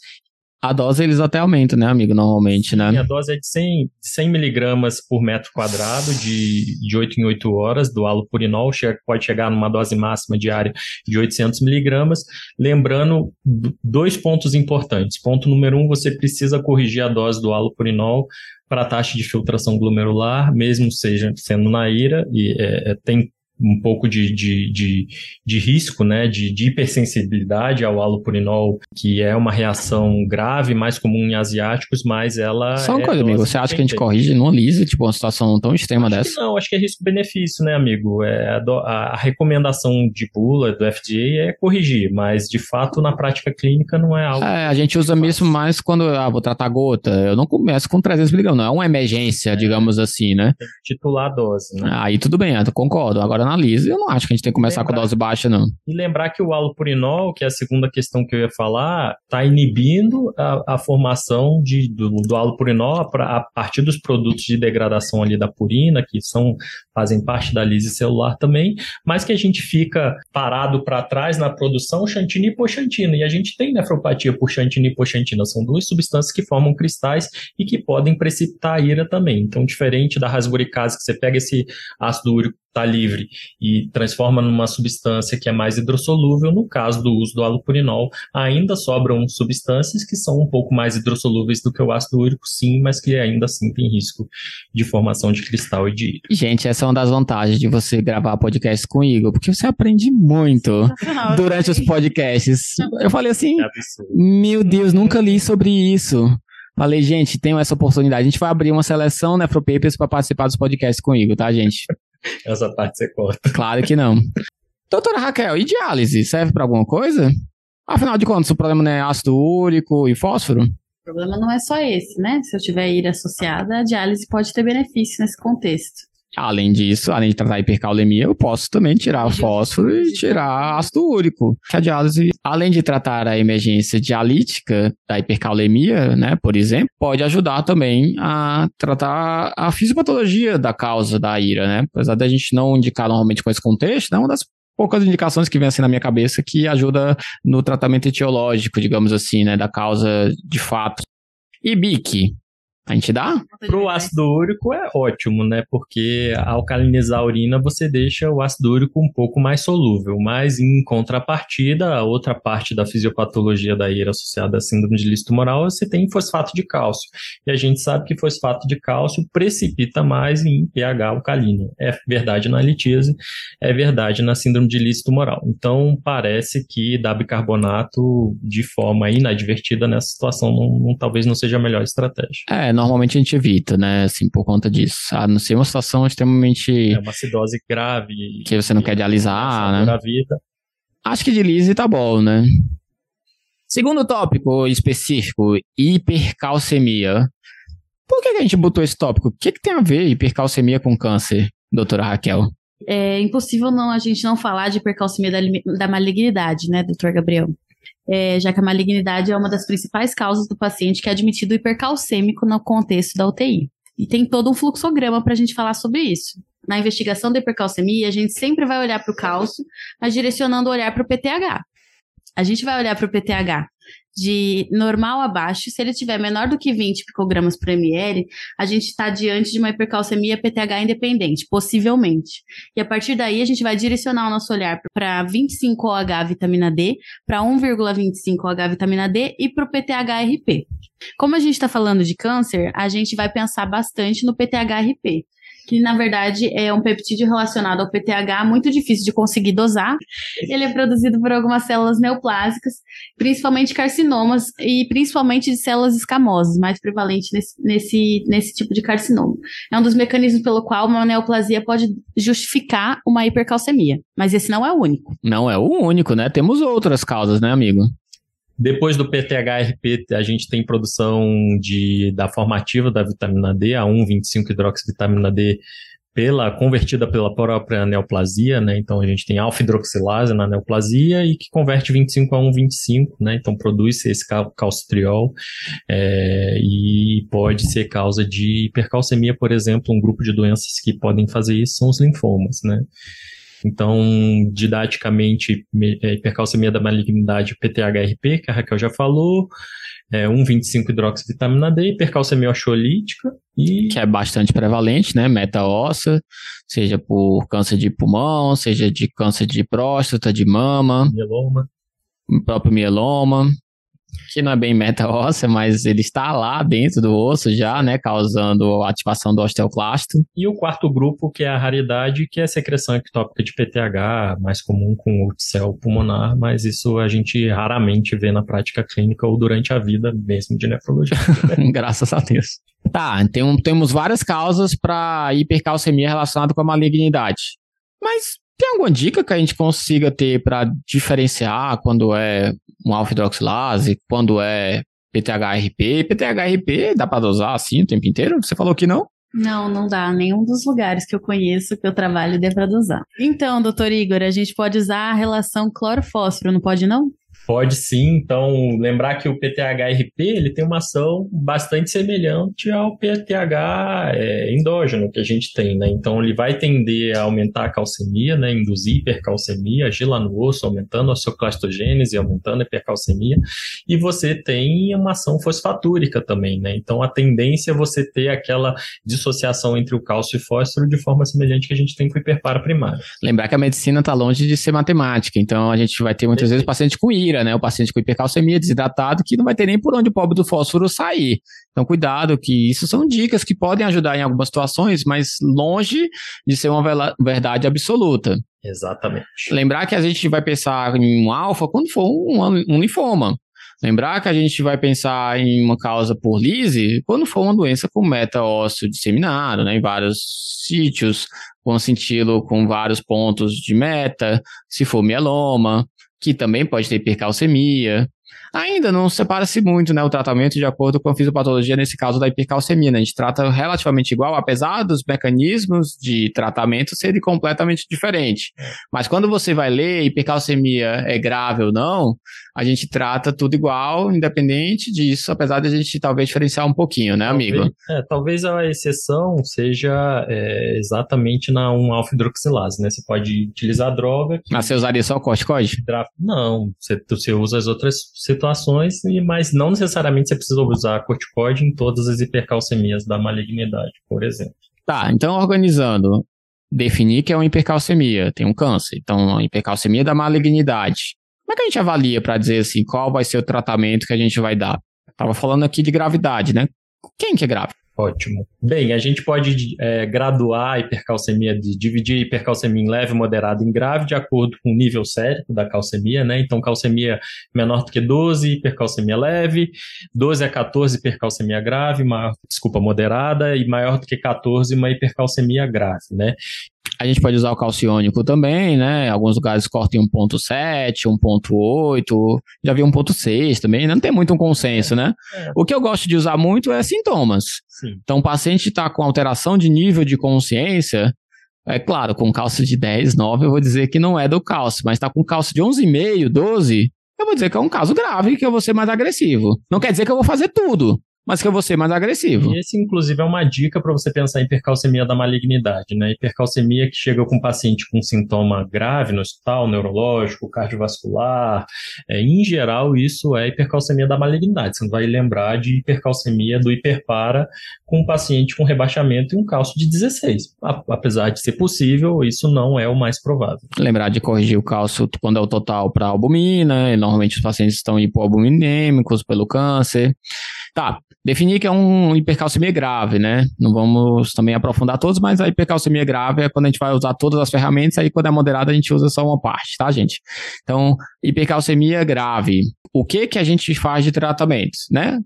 a dose eles até aumentam, né, amigo, normalmente, né? a dose é de 100, 100 miligramas por metro quadrado, de, de 8 em 8 horas, do alopurinol, pode chegar numa dose máxima diária de 800 miligramas. Lembrando dois pontos importantes. Ponto número um, você precisa corrigir a dose do alopurinol para a taxa de filtração glomerular, mesmo seja sendo na ira, e é, é tem um pouco de, de, de, de risco, né, de, de, hipersensibilidade ao alopurinol, que é uma reação grave, mais comum em asiáticos, mas ela. Só uma é coisa, amigo, você acha que a gente corrige não lisa, tipo, uma situação tão extrema acho dessa? não, acho que é risco-benefício, né, amigo? É a, a, a, recomendação de bula do FDA é corrigir, mas de fato na prática clínica não é algo. É, a gente usa mesmo mais quando, ah, vou tratar gota, eu não começo com 300 miligramas, não é uma emergência, é, digamos assim, né? Titular a dose, né? Aí tudo bem, eu concordo. Agora analise. Eu não acho que a gente tem que começar lembrar, com dose baixa, não. E lembrar que o alopurinol, que é a segunda questão que eu ia falar, está inibindo a, a, formação de, do, do alopurinol a, a, partir dos produtos de degradação ali da purina, que são fazem parte da lise celular também, mas que a gente fica parado para trás na produção xantina e hipoxantina. E a gente tem nefropatia por xantina e hipoxantina. São duas substâncias que formam cristais e que podem precipitar a ira também. Então, diferente da rasburicase, que você pega esse ácido úrico está livre e transforma numa substância que é mais hidrossolúvel, no caso do uso do alupurinol, ainda sobram substâncias que são um pouco mais hidrossolúveis do que o ácido úrico, sim, mas que ainda assim tem risco de formação de cristal e de ira. Gente, essa é uma das vantagens de você gravar podcast com o Igor, porque você aprende muito durante os podcasts. Eu falei assim, é meu Deus, nunca li sobre isso. Falei, gente, tenho essa oportunidade. A gente vai abrir uma seleção Nefropapers para participar dos podcasts com o Igor, tá, gente? Essa parte você corta. Claro que não. Doutora Raquel, e diálise? Serve para alguma coisa? Afinal de contas, o problema não é ácido úrico e fósforo? O problema não é só esse, né? Se eu tiver ira associada, a diálise pode ter benefício nesse contexto. Além disso, além de tratar a hipercaulemia, eu posso também tirar o fósforo e tirar ácido úrico. A diálise, além de tratar a emergência dialítica da hipercaulemia, né, por exemplo, pode ajudar também a tratar a fisiopatologia da causa da ira, né? Apesar da gente não indicar normalmente com esse contexto, é uma das poucas indicações que vem assim na minha cabeça que ajuda no tratamento etiológico, digamos assim, né, da causa de fato. E BIC, a gente dá? Pro ácido úrico é ótimo, né? Porque ao alcalinizar a urina você deixa o ácido úrico um pouco mais solúvel, mas em contrapartida, a outra parte da fisiopatologia da ira associada à síndrome de listo tumoral, você tem fosfato de cálcio. E a gente sabe que fosfato de cálcio precipita mais em pH alcalino. É verdade na litíase, é verdade na síndrome de listo tumoral. Então, parece que dar bicarbonato de forma inadvertida nessa situação não, não, talvez não seja a melhor estratégia. É, normalmente a gente evita, né? Assim, por conta disso. A não ser uma situação extremamente. É uma acidose grave. Que você não quer dialisar, né? Da vida. Acho que de lise tá bom, né? Segundo tópico específico, hipercalcemia. Por que, que a gente botou esse tópico? O que, que tem a ver hipercalcemia com câncer, doutora Raquel? É impossível não a gente não falar de hipercalcemia da, da malignidade, né, doutor Gabriel? É, já que a malignidade é uma das principais causas do paciente que é admitido hipercalcêmico no contexto da UTI. E tem todo um fluxograma para a gente falar sobre isso. Na investigação da hipercalcemia, a gente sempre vai olhar para o cálcio, mas direcionando o olhar para o PTH. A gente vai olhar para o PTH de normal abaixo, se ele tiver menor do que 20 picogramas por ml, a gente está diante de uma hipercalcemia PTH independente, possivelmente. E a partir daí, a gente vai direcionar o nosso olhar para 25 OH vitamina D, para 1,25 OH vitamina D e para o PTH-RP. Como a gente está falando de câncer, a gente vai pensar bastante no PTH-RP que na verdade é um peptídeo relacionado ao PTH muito difícil de conseguir dosar. Ele é produzido por algumas células neoplásicas, principalmente carcinomas e principalmente de células escamosas, mais prevalente nesse, nesse, nesse tipo de carcinoma. É um dos mecanismos pelo qual uma neoplasia pode justificar uma hipercalcemia, mas esse não é o único. Não é o único, né? Temos outras causas, né, amigo? Depois do PTHRP, a gente tem produção de, da formativa da vitamina D, a 1,25-hidroxivitamina D, pela, convertida pela própria neoplasia, né? Então a gente tem alfa-hidroxilase na neoplasia e que converte 25 a 1,25, né? Então produz esse calcitriol é, e pode ser causa de hipercalcemia, por exemplo, um grupo de doenças que podem fazer isso são os linfomas, né? Então, didaticamente, é, hipercalcemia da malignidade PTHRP, que a Raquel já falou, é, 1,25-hidroxivitamina D, hipercalcemia oxolítica e... Que é bastante prevalente, né? Meta-óssea, seja por câncer de pulmão, seja de câncer de próstata, de mama. Mieloma. O próprio mieloma que não é bem meta óssea, mas ele está lá dentro do osso já, né, causando ativação do osteoclasto. E o quarto grupo, que é a raridade, que é a secreção ectópica de PTH, mais comum com urticel pulmonar, mas isso a gente raramente vê na prática clínica ou durante a vida mesmo de nefrologia. Né? <laughs> Graças a Deus. Tá, tem, temos várias causas para hipercalcemia relacionada com a malignidade. Mas tem alguma dica que a gente consiga ter para diferenciar quando é um alfa-hidroxilase, quando é PTHRP? PTHRP dá para dosar assim o tempo inteiro? Você falou que não? Não, não dá. Nenhum dos lugares que eu conheço que eu trabalho dê para dosar. Então, doutor Igor, a gente pode usar a relação cloro-fósforo, não pode não? Pode sim, então lembrar que o PTHRP ele tem uma ação bastante semelhante ao PTH é, endógeno que a gente tem, né? Então ele vai tender a aumentar a calcemia, né? Induzir hipercalcemia, agir lá no osso, aumentando a osteoclastogênese, aumentando a hipercalcemia, e você tem uma ação fosfatúrica também, né? Então a tendência é você ter aquela dissociação entre o cálcio e fósforo de forma semelhante que a gente tem com o hiperparo primário. Lembrar que a medicina está longe de ser matemática, então a gente vai ter muitas vezes paciente com ira né? O paciente com hipercalcemia, desidratado, que não vai ter nem por onde o pobre do fósforo sair. Então, cuidado, que isso são dicas que podem ajudar em algumas situações, mas longe de ser uma verdade absoluta. Exatamente. Lembrar que a gente vai pensar em um alfa quando for um, um linfoma. Lembrar que a gente vai pensar em uma causa por lise quando for uma doença com meta ósseo disseminado, né, em vários sítios, com cintilo com vários pontos de meta, se for mieloma, que também pode ter hipercalcemia, Ainda não separa-se muito né, o tratamento de acordo com a fisiopatologia, nesse caso da hipercalcemia. Né? A gente trata relativamente igual, apesar dos mecanismos de tratamento serem completamente diferentes. Mas quando você vai ler hipercalcemia é grave ou não, a gente trata tudo igual, independente disso, apesar de a gente talvez diferenciar um pouquinho, né, talvez, amigo? É, talvez a exceção seja é, exatamente na 1-alfa-hidroxilase, né? Você pode utilizar a droga. Que... Mas você usaria só o corticoide? Não, você, você usa as outras situações, mas não necessariamente você precisa usar corticoide em todas as hipercalcemias da malignidade, por exemplo. Tá, então organizando, definir que é uma hipercalcemia, tem um câncer, então uma hipercalcemia da malignidade. Como é que a gente avalia para dizer assim, qual vai ser o tratamento que a gente vai dar? Tava falando aqui de gravidade, né? Quem que é grave? Ótimo. Bem, a gente pode é, graduar a hipercalcemia, de, dividir a hipercalcemia em leve, moderada e grave, de acordo com o nível sérico da calcemia, né? Então, calcemia menor do que 12, hipercalcemia leve, 12 a 14, hipercalcemia grave, maior, desculpa, moderada, e maior do que 14, uma hipercalcemia grave, né? A gente pode usar o calciônico também, né? Alguns lugares cortam 1.7, 1.8, já vi 1.6 também, né? não tem muito um consenso, né? É. O que eu gosto de usar muito é sintomas. Sim. Então, o paciente está com alteração de nível de consciência, é claro, com cálcio de 10, 9, eu vou dizer que não é do cálcio, mas está com cálcio de 11,5, 12, eu vou dizer que é um caso grave, que eu vou ser mais agressivo. Não quer dizer que eu vou fazer tudo, mas que eu vou ser mais agressivo. E esse, inclusive, é uma dica para você pensar em hipercalcemia da malignidade, né? Hipercalcemia que chega com um paciente com sintoma grave no hospital, neurológico, cardiovascular. É, em geral, isso é hipercalcemia da malignidade. Você não vai lembrar de hipercalcemia do hiperpara com um paciente com rebaixamento e um cálcio de 16. Apesar de ser possível, isso não é o mais provável. Lembrar de corrigir o cálcio quando é o total para albumina, normalmente os pacientes estão hipoalbuminêmicos pelo câncer. Tá, definir que é um hipercalcemia grave, né? Não vamos também aprofundar todos, mas a hipercalcemia grave é quando a gente vai usar todas as ferramentas, aí quando é moderada a gente usa só uma parte, tá, gente? Então, hipercalcemia grave. O que que a gente faz de tratamentos, né?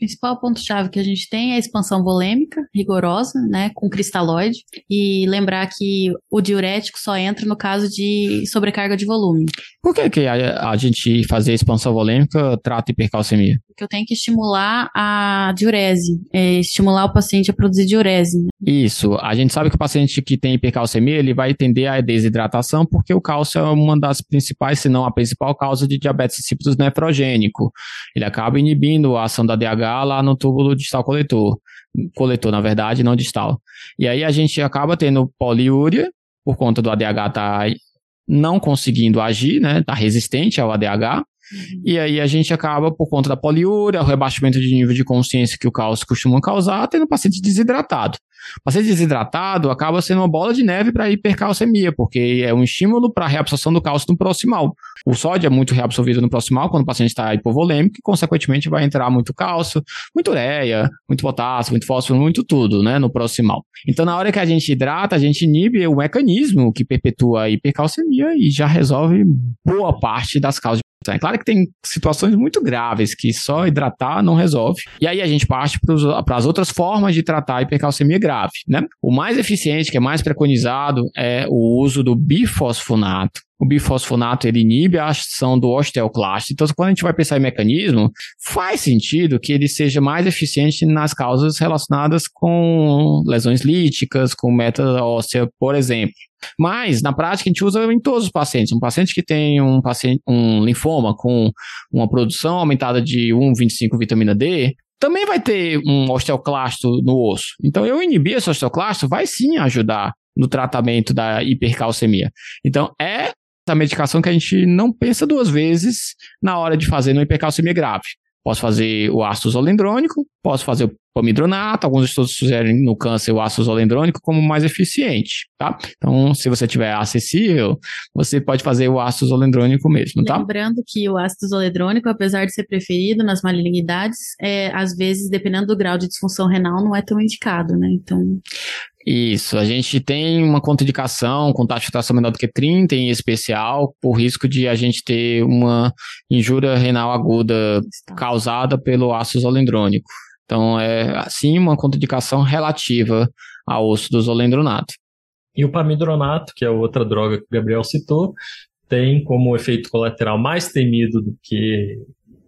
Principal ponto-chave que a gente tem é a expansão volêmica rigorosa, né, com cristalóide, e lembrar que o diurético só entra no caso de sobrecarga de volume. Por que, que a, a gente fazer expansão volêmica trata hipercalcemia? Porque eu tenho que estimular a diurese, é, estimular o paciente a produzir diurese. Isso. A gente sabe que o paciente que tem hipercalcemia, ele vai tender à desidratação, porque o cálcio é uma das principais, se não a principal causa de diabetes insípidos nefrogênico. Ele acaba inibindo a ação da DH lá no túbulo distal coletor. Coletor, na verdade, não distal. E aí a gente acaba tendo poliúria, por conta do ADH estar tá não conseguindo agir, né? Tá resistente ao ADH. Uhum. E aí a gente acaba, por conta da poliúria, o rebaixamento de nível de consciência que o cálcio costuma causar, tendo o paciente desidratado. O paciente desidratado acaba sendo uma bola de neve para hipercalcemia, porque é um estímulo para a reabsorção do cálcio no proximal. O sódio é muito reabsorvido no proximal quando o paciente está hipovolêmico e, consequentemente, vai entrar muito cálcio, muito ureia, muito potássio, muito fósforo, muito tudo, né, no proximal. Então, na hora que a gente hidrata, a gente inibe o mecanismo que perpetua a hipercalcemia e já resolve boa parte das causas é claro que tem situações muito graves que só hidratar não resolve. E aí a gente parte para as outras formas de tratar a hipercalcemia grave, né? O mais eficiente, que é mais preconizado, é o uso do bifosfonato. O bifosfonato ele inibe a ação do osteoclasto. Então, quando a gente vai pensar em mecanismo, faz sentido que ele seja mais eficiente nas causas relacionadas com lesões líticas, com meta óssea, por exemplo. Mas, na prática, a gente usa em todos os pacientes. Um paciente que tem um, paciente, um linfoma com uma produção aumentada de 1,25 vitamina D, também vai ter um osteoclasto no osso. Então, eu inibir esse osteoclasto vai sim ajudar no tratamento da hipercalcemia. Então, é a medicação que a gente não pensa duas vezes na hora de fazer uma hipercalcemia grave. Posso fazer o ácido zolendrônico, Posso fazer o pomidronato, alguns estudos sugerem no câncer o ácido zolendrônico como mais eficiente, tá? Então, se você tiver acessível, você pode fazer o ácido zolendrônico mesmo, tá? Lembrando que o ácido zolendrônico, apesar de ser preferido nas malignidades, é, às vezes, dependendo do grau de disfunção renal, não é tão indicado, né? Então... Isso, a gente tem uma contraindicação com taxa de filtração menor do que 30 em especial, por risco de a gente ter uma injúria renal aguda causada pelo ácido zolendrônico. Então, é, assim, uma contraindicação relativa ao uso do zolendronato. E o pamidronato, que é outra droga que o Gabriel citou, tem como efeito colateral mais temido do que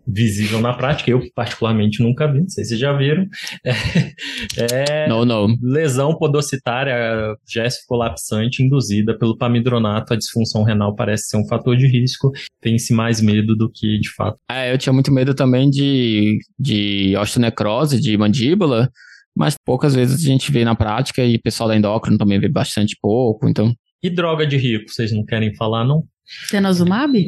visível na prática. Eu, particularmente, nunca vi, não sei se vocês já viram. É, é não, não. lesão podocitária géssico-colapsante induzida pelo pamidronato. A disfunção renal parece ser um fator de risco. Tem-se mais medo do que, de fato. É, eu tinha muito medo também de, de osteonecrose, de mandíbula, mas poucas vezes a gente vê na prática e o pessoal da endócrino também vê bastante pouco, então... E droga de rico, vocês não querem falar, não? Denosumab?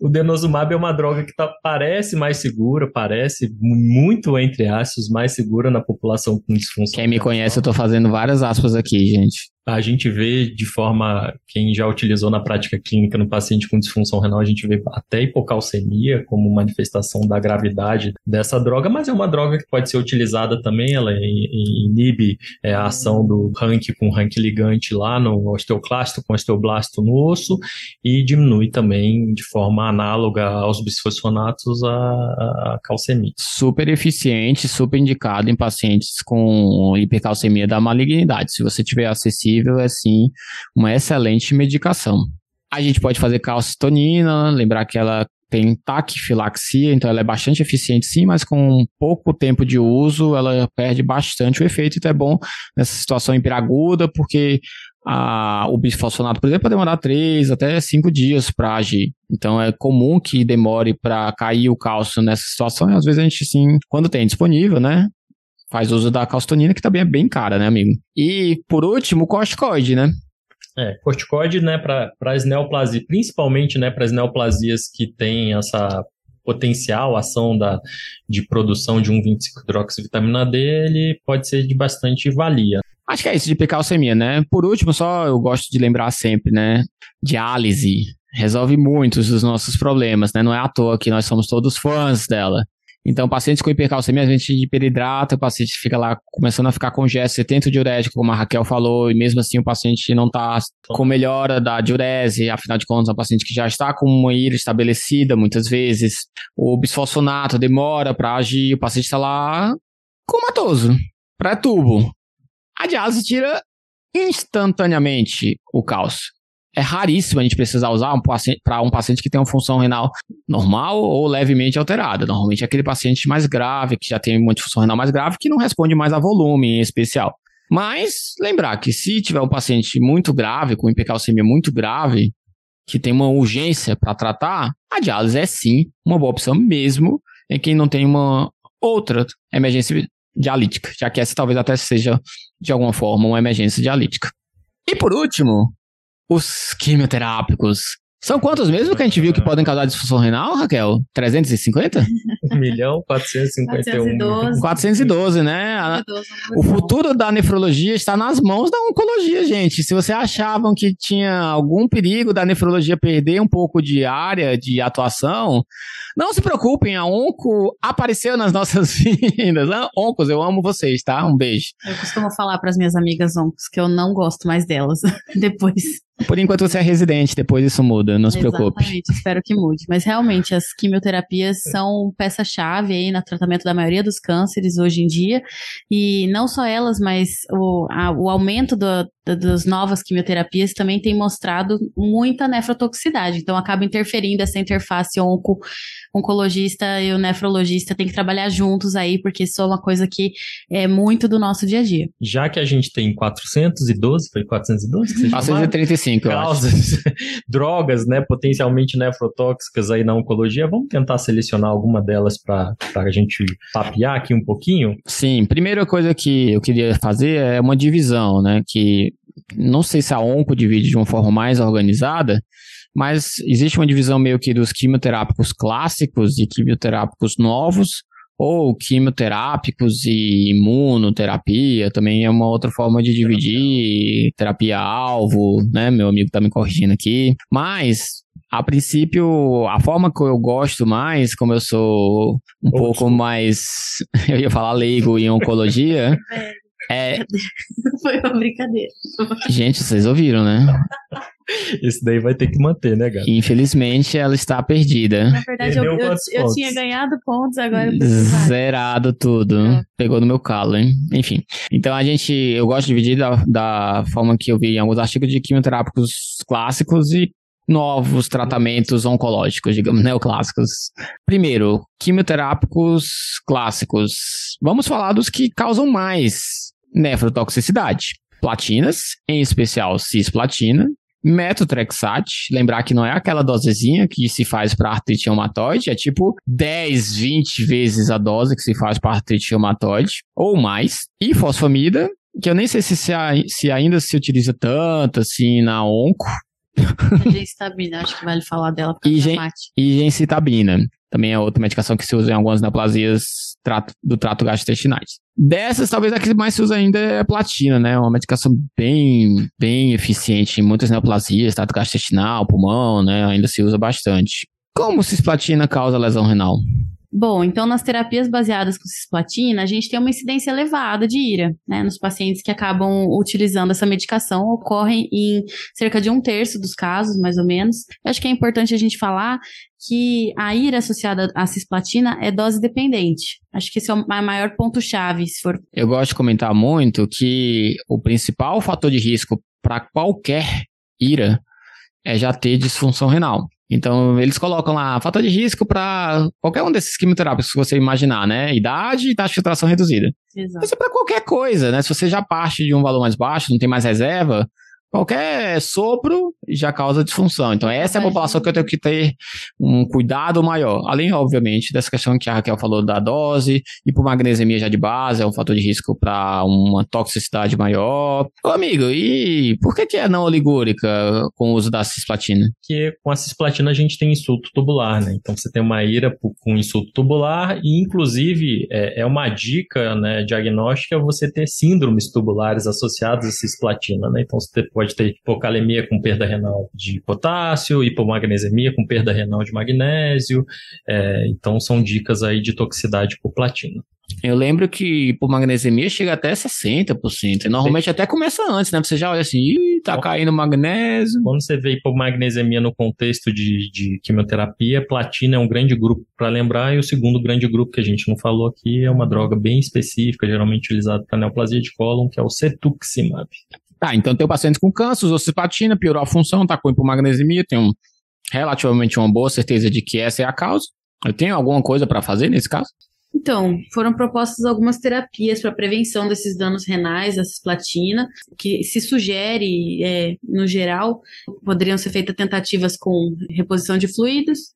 O denosumab é uma droga que tá, parece mais segura, parece muito, entre aspas, mais segura na população com disfunção. Quem me conhece, eu tô fazendo várias aspas aqui, gente a gente vê de forma, quem já utilizou na prática clínica no paciente com disfunção renal, a gente vê até hipocalcemia como manifestação da gravidade dessa droga, mas é uma droga que pode ser utilizada também, ela inibe é, a ação do rank com rank ligante lá no osteoclasto com osteoblasto no osso e diminui também de forma análoga aos bisfosfonatos a, a calcemia. Super eficiente, super indicado em pacientes com hipercalcemia da malignidade. Se você tiver acessível possível, é sim uma excelente medicação. A gente pode fazer calcitonina, lembrar que ela tem taquifilaxia, então ela é bastante eficiente sim, mas com pouco tempo de uso ela perde bastante o efeito, então é bom nessa situação hiperaguda, porque a, o bisfosfonato, por exemplo, pode demorar 3 até 5 dias para agir. Então é comum que demore para cair o cálcio nessa situação, e às vezes a gente sim, quando tem disponível, né, faz uso da calcitonina, que também é bem cara, né, amigo? E, por último, o corticoide, né? É, corticoide, né, para as neoplasias, principalmente, né, para as neoplasias que têm essa potencial ação da, de produção de 1,25-hidroxivitamina D, ele pode ser de bastante valia. Acho que é isso de picalcemia, né? Por último, só eu gosto de lembrar sempre, né? Diálise resolve muitos dos nossos problemas, né? Não é à toa que nós somos todos fãs dela. Então, pacientes com hipercalcemia, a gente hiperidrata, o paciente fica lá começando a ficar com gesto, você tenta o diurético, como a Raquel falou, e mesmo assim o paciente não está com melhora da diurese, afinal de contas, é um paciente que já está com uma ira estabelecida, muitas vezes. O bisfosfonato demora para agir, o paciente está lá comatoso, pré-tubo. A diálise tira instantaneamente o cálcio é raríssimo a gente precisar usar um para um paciente que tem uma função renal normal ou levemente alterada. Normalmente é aquele paciente mais grave, que já tem uma função renal mais grave, que não responde mais a volume em especial. Mas lembrar que se tiver um paciente muito grave, com hipercalcemia muito grave, que tem uma urgência para tratar, a diálise é sim uma boa opção, mesmo em quem não tem uma outra emergência dialítica, já que essa talvez até seja, de alguma forma, uma emergência dialítica. E por último, os quimioterápicos. São quantos mesmo que a gente viu que podem causar disfunção renal, Raquel? 350? 1 milhão 451. 412. 412, né? 412, o futuro da nefrologia está nas mãos da oncologia, gente. Se você achavam que tinha algum perigo da nefrologia perder um pouco de área de atuação, não se preocupem, a Onco apareceu nas nossas <laughs> vidas. Né? Oncos, eu amo vocês, tá? Um beijo. Eu costumo falar para as minhas amigas Oncos que eu não gosto mais delas <laughs> depois. Por enquanto você é residente, depois isso muda, não se preocupe. Exatamente, espero que mude. Mas realmente, as quimioterapias são peça-chave aí no tratamento da maioria dos cânceres hoje em dia. E não só elas, mas o, a, o aumento do, das novas quimioterapias também tem mostrado muita nefrotoxicidade. Então acaba interferindo essa interface onco oncologista e o nefrologista tem que trabalhar juntos aí, porque isso é uma coisa que é muito do nosso dia a dia. Já que a gente tem 412, foi 412 que você 435, causas, <laughs> drogas, né, potencialmente nefrotóxicas aí na oncologia, vamos tentar selecionar alguma delas para a gente papear aqui um pouquinho? Sim, primeira coisa que eu queria fazer é uma divisão, né, que não sei se a onco divide de uma forma mais organizada, mas existe uma divisão meio que dos quimioterápicos clássicos e quimioterápicos novos, ou quimioterápicos e imunoterapia, também é uma outra forma de dividir, terapia-alvo, né? Meu amigo tá me corrigindo aqui. Mas, a princípio, a forma que eu gosto mais, como eu sou um pouco mais, <laughs> eu ia falar leigo em oncologia, <laughs> é... <laughs> Foi uma brincadeira. Gente, vocês ouviram, né? Isso daí vai ter que manter, né, Gabi? Infelizmente, ela está perdida. Na verdade, eu, eu, eu tinha ganhado pontos, agora eu. Zerado tudo. É. Pegou no meu calo, hein? Enfim. Então a gente. Eu gosto de dividir da, da forma que eu vi em alguns artigos de quimioterápicos clássicos e novos tratamentos oncológicos, digamos, neoclássicos. Primeiro, quimioterápicos clássicos. Vamos falar dos que causam mais nefrotoxicidade. Platinas, em especial cisplatina, metotrexate, lembrar que não é aquela dosezinha que se faz para artrite reumatoide, é tipo 10, 20 vezes a dose que se faz para artrite reumatoide, ou mais, e fosfamida, que eu nem sei se, se, ainda se utiliza tanto assim na onco, A gencitabina, acho que vale falar dela porque E é gen- e gencitabina, também é outra medicação que se usa em algumas neoplasias do trato gastrointestinais. Dessas, talvez a que mais se usa ainda é a platina, né? Uma medicação bem, bem eficiente em muitas neoplasias, trato gastrointestinal, pulmão, né? Ainda se usa bastante. Como cisplatina causa lesão renal? Bom, então nas terapias baseadas com cisplatina, a gente tem uma incidência elevada de ira, né? Nos pacientes que acabam utilizando essa medicação, ocorre em cerca de um terço dos casos, mais ou menos. Eu acho que é importante a gente falar que a ira associada à cisplatina é dose dependente. Acho que esse é o ma- maior ponto-chave, se for Eu gosto de comentar muito que o principal fator de risco para qualquer ira é já ter disfunção renal. Então, eles colocam lá fator de risco para qualquer um desses quimioterápicos que você imaginar, né? Idade e taxa de filtração reduzida. Exato. Isso é para qualquer coisa, né? Se você já parte de um valor mais baixo, não tem mais reserva, qualquer sopro já causa disfunção. Então, essa é a população que eu tenho que ter um cuidado maior. Além, obviamente, dessa questão que a Raquel falou da dose, hipomagnesemia já de base é um fator de risco para uma toxicidade maior. Ô, amigo, e por que, que é não oligúrica com o uso da cisplatina? que com a cisplatina a gente tem insulto tubular, né? Então você tem uma ira por- com insulto tubular e, inclusive, é, é uma dica né, diagnóstica você ter síndromes tubulares associadas à cisplatina, né? Então você pode ter hipocalemia com perda renal de potássio, hipomagnesemia com perda renal de magnésio. é, então são dicas aí de toxicidade por platina. Eu lembro que hipomagnesemia chega até 60%. E normalmente até começa antes, né? Você já olha assim, Ih, tá caindo magnésio. Quando você vê hipomagnesemia no contexto de, de quimioterapia, platina é um grande grupo para lembrar, e o segundo grande grupo que a gente não falou aqui é uma droga bem específica, geralmente utilizada para neoplasia de cólon, que é o cetuximab. Tá, então tem pacientes com câncer, usou cisplatina, piorou a função, tá com hipomagnesemia, tem um, relativamente uma boa certeza de que essa é a causa. Eu tenho alguma coisa para fazer nesse caso? Então, foram propostas algumas terapias para prevenção desses danos renais, da cisplatina, que se sugere, é, no geral, poderiam ser feitas tentativas com reposição de fluidos,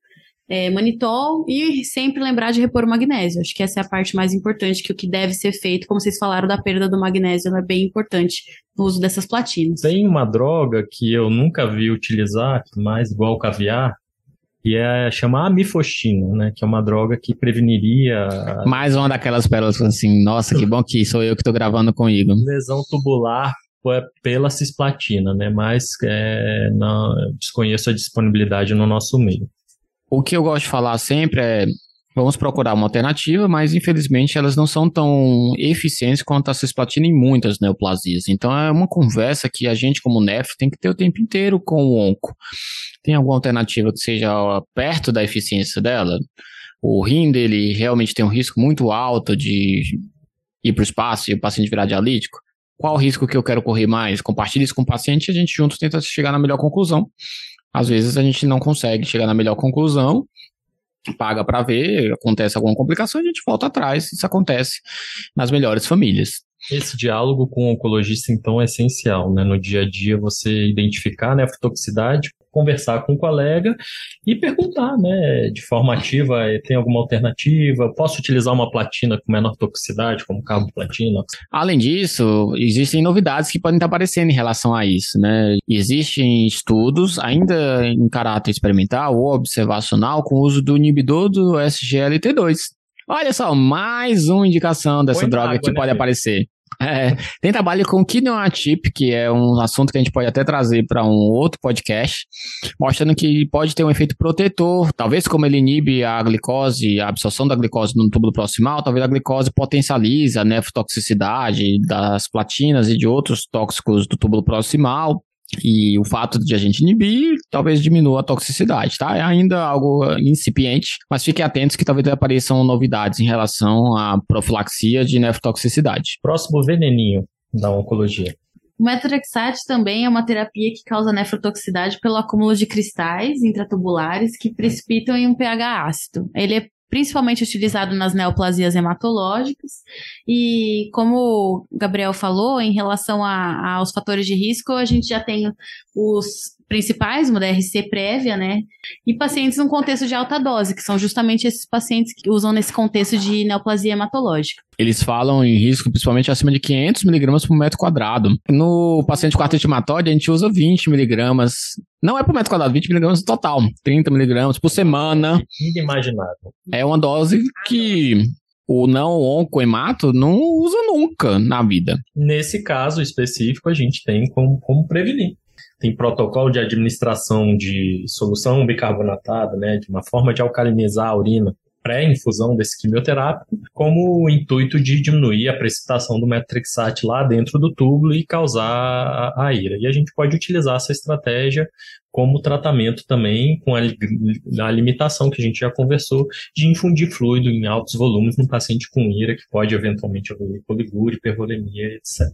é, manitol e sempre lembrar de repor o magnésio. Acho que essa é a parte mais importante, que o que deve ser feito, como vocês falaram da perda do magnésio, ela é bem importante no uso dessas platinas. Tem uma droga que eu nunca vi utilizar, mais igual o caviar, que é chamar amifostina, né? Que é uma droga que preveniria a Mais uma daquelas pérolas assim, nossa, que bom que sou eu que tô gravando com o Igor. lesão tubular é pela cisplatina, né? Mas é, não, desconheço a disponibilidade no nosso meio. O que eu gosto de falar sempre é vamos procurar uma alternativa, mas infelizmente elas não são tão eficientes quanto a cisplatina em muitas neoplasias. Então é uma conversa que a gente, como NEF, tem que ter o tempo inteiro com o onco. Tem alguma alternativa que seja perto da eficiência dela? O rim dele realmente tem um risco muito alto de ir para o espaço e o paciente virar dialítico? Qual o risco que eu quero correr mais? Compartilhe isso com o paciente e a gente juntos tenta chegar na melhor conclusão. Às vezes a gente não consegue chegar na melhor conclusão, paga para ver, acontece alguma complicação, a gente volta atrás. Isso acontece nas melhores famílias. Esse diálogo com o oncologista, então, é essencial, né? No dia a dia, você identificar a nefrotoxicidade, conversar com o colega e perguntar, né? De forma ativa, eh, tem alguma alternativa? Posso utilizar uma platina com menor toxicidade, como carboplatina? Além disso, existem novidades que podem estar aparecendo em relação a isso, né? Existem estudos, ainda em caráter experimental ou observacional, com o uso do inibidor do SGLT2. Olha só, mais uma indicação dessa droga água, que né, pode Pedro? aparecer. É, tem trabalho com quinoatip, que é um assunto que a gente pode até trazer para um outro podcast, mostrando que pode ter um efeito protetor, talvez como ele inibe a glicose, a absorção da glicose no túbulo proximal, talvez a glicose potencialize a nefrotoxicidade das platinas e de outros tóxicos do túbulo proximal. E o fato de a gente inibir talvez diminua a toxicidade, tá? É ainda algo incipiente, mas fiquem atentos que talvez apareçam novidades em relação à profilaxia de nefrotoxicidade. Próximo veneninho da oncologia. O metrexate também é uma terapia que causa nefrotoxicidade pelo acúmulo de cristais intratubulares que precipitam em um pH ácido. Ele é principalmente utilizado nas neoplasias hematológicas. E, como o Gabriel falou, em relação a- aos fatores de risco, a gente já tem os principais, uma DRC prévia, né? E pacientes no contexto de alta dose, que são justamente esses pacientes que usam nesse contexto de neoplasia hematológica. Eles falam em risco principalmente acima de 500 miligramas por metro quadrado. No paciente com artrite a gente usa 20 miligramas. Não é por metro quadrado, 20 miligramas no total. 30 miligramas por semana. Inimaginável. É uma dose que o não oncoemato não usa nunca na vida. Nesse caso específico, a gente tem como, como prevenir. Tem protocolo de administração de solução bicarbonatada, né, de uma forma de alcalinizar a urina pré-infusão desse quimioterápico, como o intuito de diminuir a precipitação do metrixate lá dentro do túbulo e causar a, a ira. E a gente pode utilizar essa estratégia como tratamento também, com a, a limitação que a gente já conversou, de infundir fluido em altos volumes no paciente com ira, que pode eventualmente evoluir poligúria, hipervolemia, etc.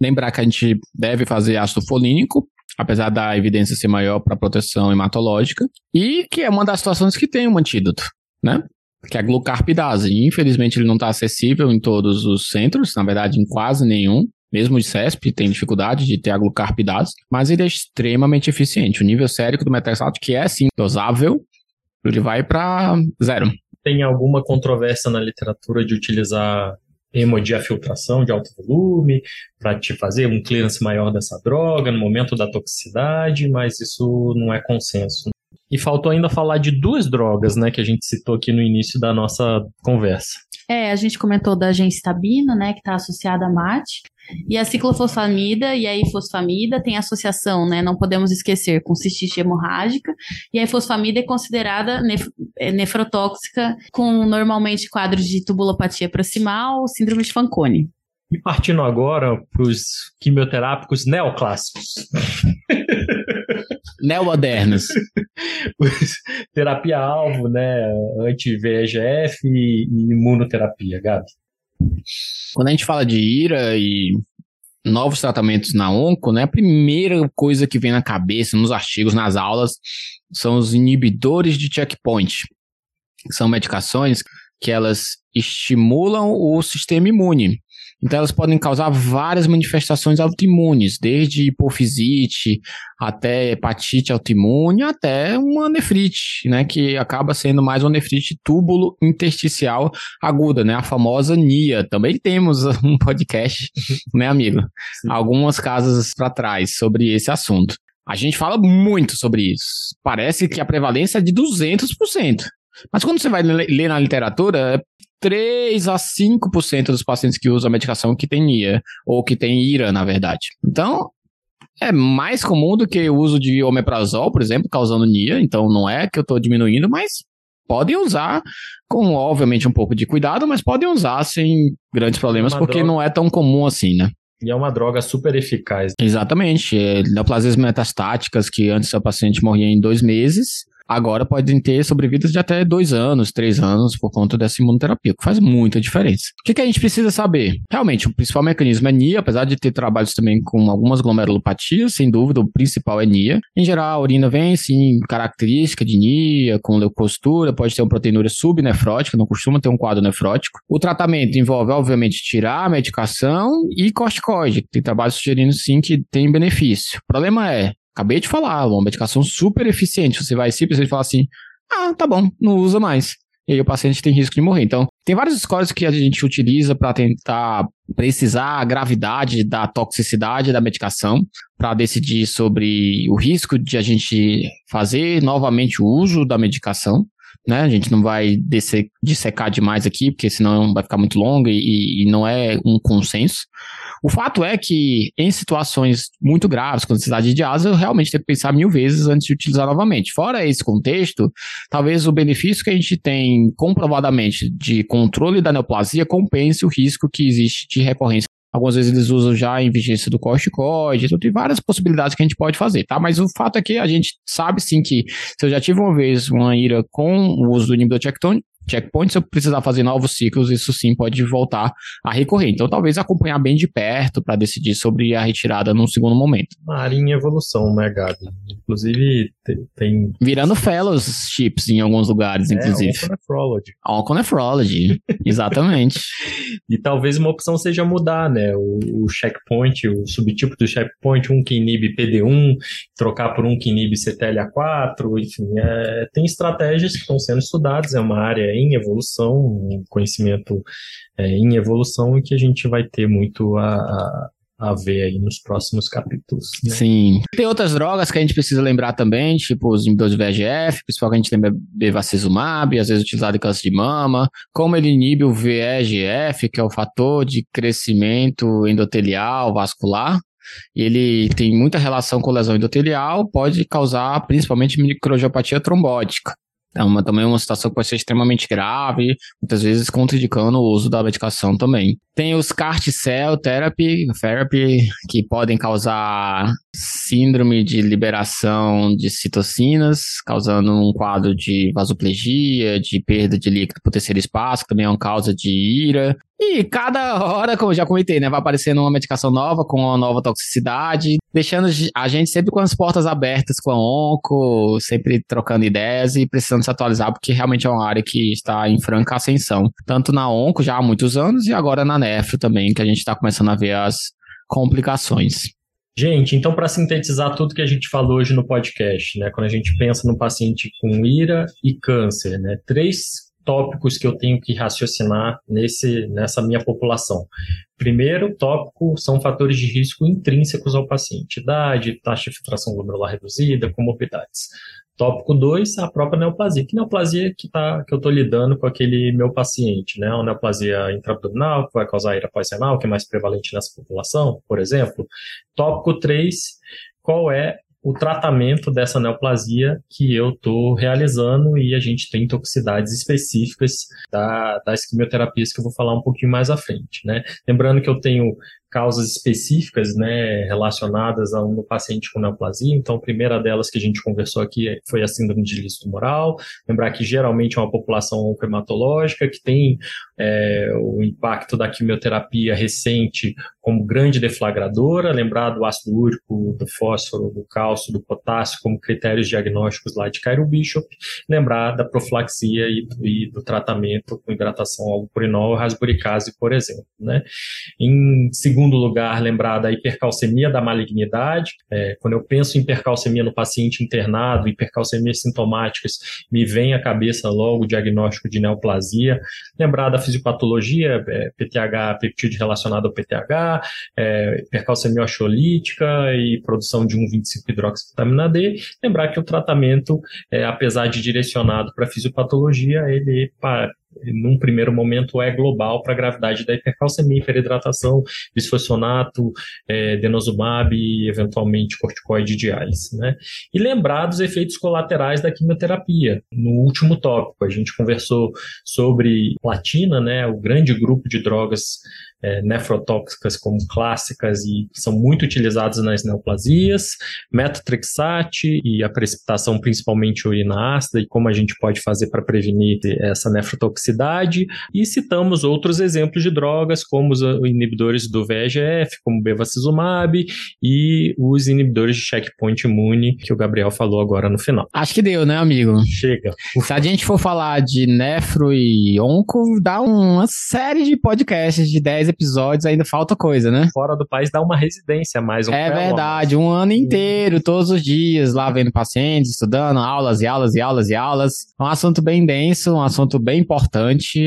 Lembrar que a gente deve fazer ácido folínico, apesar da evidência ser maior para proteção hematológica, e que é uma das situações que tem um antídoto, né? Que é a glucarpidase. Infelizmente, ele não está acessível em todos os centros, na verdade, em quase nenhum. Mesmo o CESP tem dificuldade de ter a glucarpidase, mas ele é extremamente eficiente. O nível sérico do metrexato, que é sim dosável, ele vai para zero. Tem alguma controvérsia na literatura de utilizar hemodiafiltração de alto volume para te fazer um clearance maior dessa droga no momento da toxicidade, mas isso não é consenso. E faltou ainda falar de duas drogas, né, que a gente citou aqui no início da nossa conversa. É, a gente comentou da gencitabina, né, que está associada à MAT, e a ciclofosfamida e a ifosfamida tem associação, né, não podemos esquecer, com cistite hemorrágica, e a ifosfamida é considerada nef é, nefrotóxica com normalmente quadros de tubulopatia proximal, síndrome de Fanconi. E partindo agora para os quimioterápicos neoclássicos. <laughs> Neomodernos. Terapia-alvo, né? Anti-VEGF e, e imunoterapia, Gabi. Quando a gente fala de ira e novos tratamentos na onco, né, a primeira coisa que vem na cabeça, nos artigos, nas aulas, são os inibidores de checkpoint. São medicações que elas estimulam o sistema imune. Então, elas podem causar várias manifestações autoimunes, desde hipofisite até hepatite autoimune, até uma nefrite, né, que acaba sendo mais uma nefrite túbulo intersticial aguda, né, a famosa NIA. Também temos <laughs> um podcast, né, amigo? Sim. Algumas casas para trás sobre esse assunto. A gente fala muito sobre isso. Parece que a prevalência é de 200%. Mas quando você vai ler na literatura, é 3 a 5% dos pacientes que usam a medicação que tem NIA, ou que tem IRA, na verdade. Então, é mais comum do que o uso de omeprazol, por exemplo, causando NIA. Então, não é que eu estou diminuindo, mas podem usar com, obviamente, um pouco de cuidado, mas podem usar sem grandes problemas, Uma porque droga. não é tão comum assim, né? E é uma droga super eficaz. Exatamente. É, neoplasias metastáticas, que antes a paciente morria em dois meses, agora podem ter sobrevidas de até dois anos, três anos, por conta dessa imunoterapia, que faz muita diferença. O que, que a gente precisa saber? Realmente, o principal mecanismo é NIA, apesar de ter trabalhos também com algumas glomerulopatias, sem dúvida, o principal é NIA. Em geral, a urina vem, sim, característica de NIA, com leucostura, pode ter uma proteinúria subnefrótica, não costuma ter um quadro nefrótico. O tratamento envolve, obviamente, tirar a medicação e corticoide. Tem trabalhos sugerindo, sim, que tem benefício. O problema é, Acabei de falar, uma medicação super eficiente. Você vai simplesmente falar assim: ah, tá bom, não usa mais. E aí o paciente tem risco de morrer. Então, tem vários scores que a gente utiliza para tentar precisar a gravidade da toxicidade da medicação, para decidir sobre o risco de a gente fazer novamente o uso da medicação. né? A gente não vai dissecar demais aqui, porque senão vai ficar muito longo e, e não é um consenso. O fato é que, em situações muito graves, com necessidade de asa, eu realmente tenho que pensar mil vezes antes de utilizar novamente. Fora esse contexto, talvez o benefício que a gente tem comprovadamente de controle da neoplasia compense o risco que existe de recorrência Algumas vezes eles usam já em vigência do corticoide, então tem várias possibilidades que a gente pode fazer, tá? Mas o fato é que a gente sabe sim que se eu já tive uma vez uma ira com o uso do inibidor checkpoint, se eu precisar fazer novos ciclos, isso sim pode voltar a recorrer. Então, talvez acompanhar bem de perto para decidir sobre a retirada num segundo momento. Uma área em evolução, né, Gabi? Inclusive, tem. Virando fellowships em alguns lugares, é, inclusive. Onconephrology. Onconephrology, <laughs> exatamente. e talvez uma opção seja mudar, né? O, o checkpoint, o subtipo do checkpoint, um que inibe PD1, trocar por um que inibe CTLA4, enfim, é, tem estratégias que estão sendo estudadas, é uma área em evolução, um conhecimento é, em evolução e que a gente vai ter muito a, a a ver aí nos próximos capítulos. Né? Sim. Tem outras drogas que a gente precisa lembrar também, tipo os inibidores de VEGF, principalmente lembra bevacizumab, às vezes utilizado em câncer de mama, como ele inibe o VEGF, que é o fator de crescimento endotelial vascular, ele tem muita relação com lesão endotelial, pode causar principalmente microangiopatia trombótica. É uma, também uma situação que pode ser extremamente grave, muitas vezes contraindicando o uso da medicação também. Tem os CAR T-cell therapy, therapy, que podem causar síndrome de liberação de citocinas, causando um quadro de vasoplegia, de perda de líquido por terceiro espaço, que também é uma causa de ira. E cada hora, como eu já comentei, né, vai aparecendo uma medicação nova com uma nova toxicidade, deixando a gente sempre com as portas abertas com a onco, sempre trocando ideias e precisando se atualizar, porque realmente é uma área que está em franca ascensão, tanto na onco já há muitos anos e agora na nefro também, que a gente está começando a ver as complicações. Gente, então para sintetizar tudo que a gente falou hoje no podcast, né, quando a gente pensa no paciente com ira e câncer, né, três tópicos que eu tenho que raciocinar nesse, nessa minha população. Primeiro tópico são fatores de risco intrínsecos ao paciente, idade, taxa de filtração glomerular reduzida, comorbidades. Tópico 2, a própria neoplasia. Que neoplasia que, tá, que eu estou lidando com aquele meu paciente, né? Uma neoplasia intraabdominal, que vai causar ira pós-renal, que é mais prevalente nessa população, por exemplo. Tópico 3, qual é o tratamento dessa neoplasia que eu estou realizando e a gente tem toxicidades específicas da, das quimioterapias que eu vou falar um pouquinho mais à frente, né? Lembrando que eu tenho causas específicas, né, relacionadas a um paciente com neoplasia. Então, a primeira delas que a gente conversou aqui foi a síndrome de listo tumoral. Lembrar que geralmente é uma população oncohematológica que tem é, o impacto da quimioterapia recente como grande deflagradora. Lembrar do ácido úrico, do fósforo, do cálcio, do potássio como critérios diagnósticos lá de Cairo Bishop. Lembrar da profilaxia e, e do tratamento com hidratação ao purinol, rasburicase, por exemplo, né? Em segundo segundo lugar, lembrar da hipercalcemia da malignidade. É, quando eu penso em hipercalcemia no paciente internado, hipercalcemias sintomáticas, me vem à cabeça logo o diagnóstico de neoplasia. Lembrar da fisiopatologia, é, PTH, peptídeo relacionado ao PTH, é, hipercalcemia oxolítica e produção de 1,25-hidroxivitamina D. Lembrar que o tratamento, é, apesar de direcionado para fisiopatologia, ele num primeiro momento, é global para a gravidade da hipercalcemia, hiperidratação, bisfosfonato, é, denosumab e, eventualmente, corticoide diálise. Né? E lembrar dos efeitos colaterais da quimioterapia. No último tópico, a gente conversou sobre platina, né, o grande grupo de drogas é, nefrotóxicas como clássicas e são muito utilizadas nas neoplasias, metotrexate e a precipitação principalmente urina ácida e como a gente pode fazer para prevenir essa nefrotoxicidade e citamos outros exemplos de drogas como os inibidores do VEGF, como bevacizumab e os inibidores de checkpoint imune que o Gabriel falou agora no final. Acho que deu, né, amigo? Chega. <laughs> Se a gente for falar de nefro e onco, dá uma série de podcasts de 10 episódios, ainda falta coisa, né? Fora do país dá uma residência mais. Um é verdade, um ano inteiro, todos os dias, lá vendo pacientes, estudando, aulas e aulas e aulas e aulas. É um assunto bem denso, um assunto bem importante.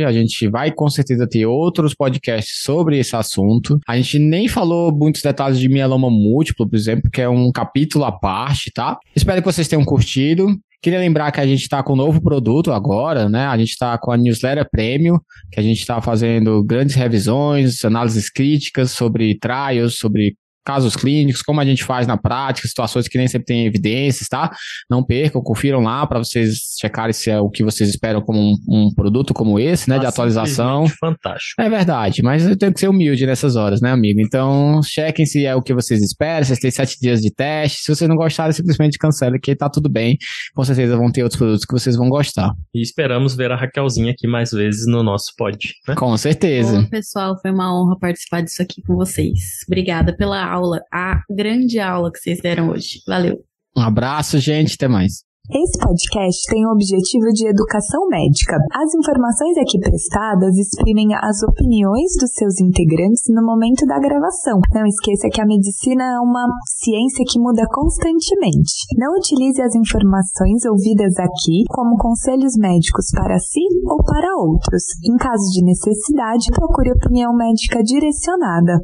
A gente vai com certeza ter outros podcasts sobre esse assunto. A gente nem falou muitos detalhes de mieloma múltiplo, por exemplo, que é um capítulo à parte, tá? Espero que vocês tenham curtido Queria lembrar que a gente está com um novo produto agora, né? A gente está com a newsletter Premium, que a gente está fazendo grandes revisões, análises críticas sobre trials, sobre casos clínicos, como a gente faz na prática, situações que nem sempre tem evidências, tá? Não percam, confiram lá para vocês checarem se é o que vocês esperam como um, um produto como esse, né, de atualização. Fantástico. É verdade, mas eu tenho que ser humilde nessas horas, né, amigo? Então, chequem se é o que vocês esperam, vocês têm sete dias de teste. Se vocês não gostarem, simplesmente cancela, que tá tudo bem. Com certeza vão ter outros produtos que vocês vão gostar. E esperamos ver a Raquelzinha aqui mais vezes no nosso pod. Né? Com certeza. Bom, pessoal, foi uma honra participar disso aqui com vocês. Obrigada pela aula, a grande aula que vocês deram hoje. Valeu. Um abraço, gente. Até mais. Esse podcast tem o objetivo de educação médica. As informações aqui prestadas exprimem as opiniões dos seus integrantes no momento da gravação. Não esqueça que a medicina é uma ciência que muda constantemente. Não utilize as informações ouvidas aqui como conselhos médicos para si ou para outros. Em caso de necessidade, procure opinião médica direcionada.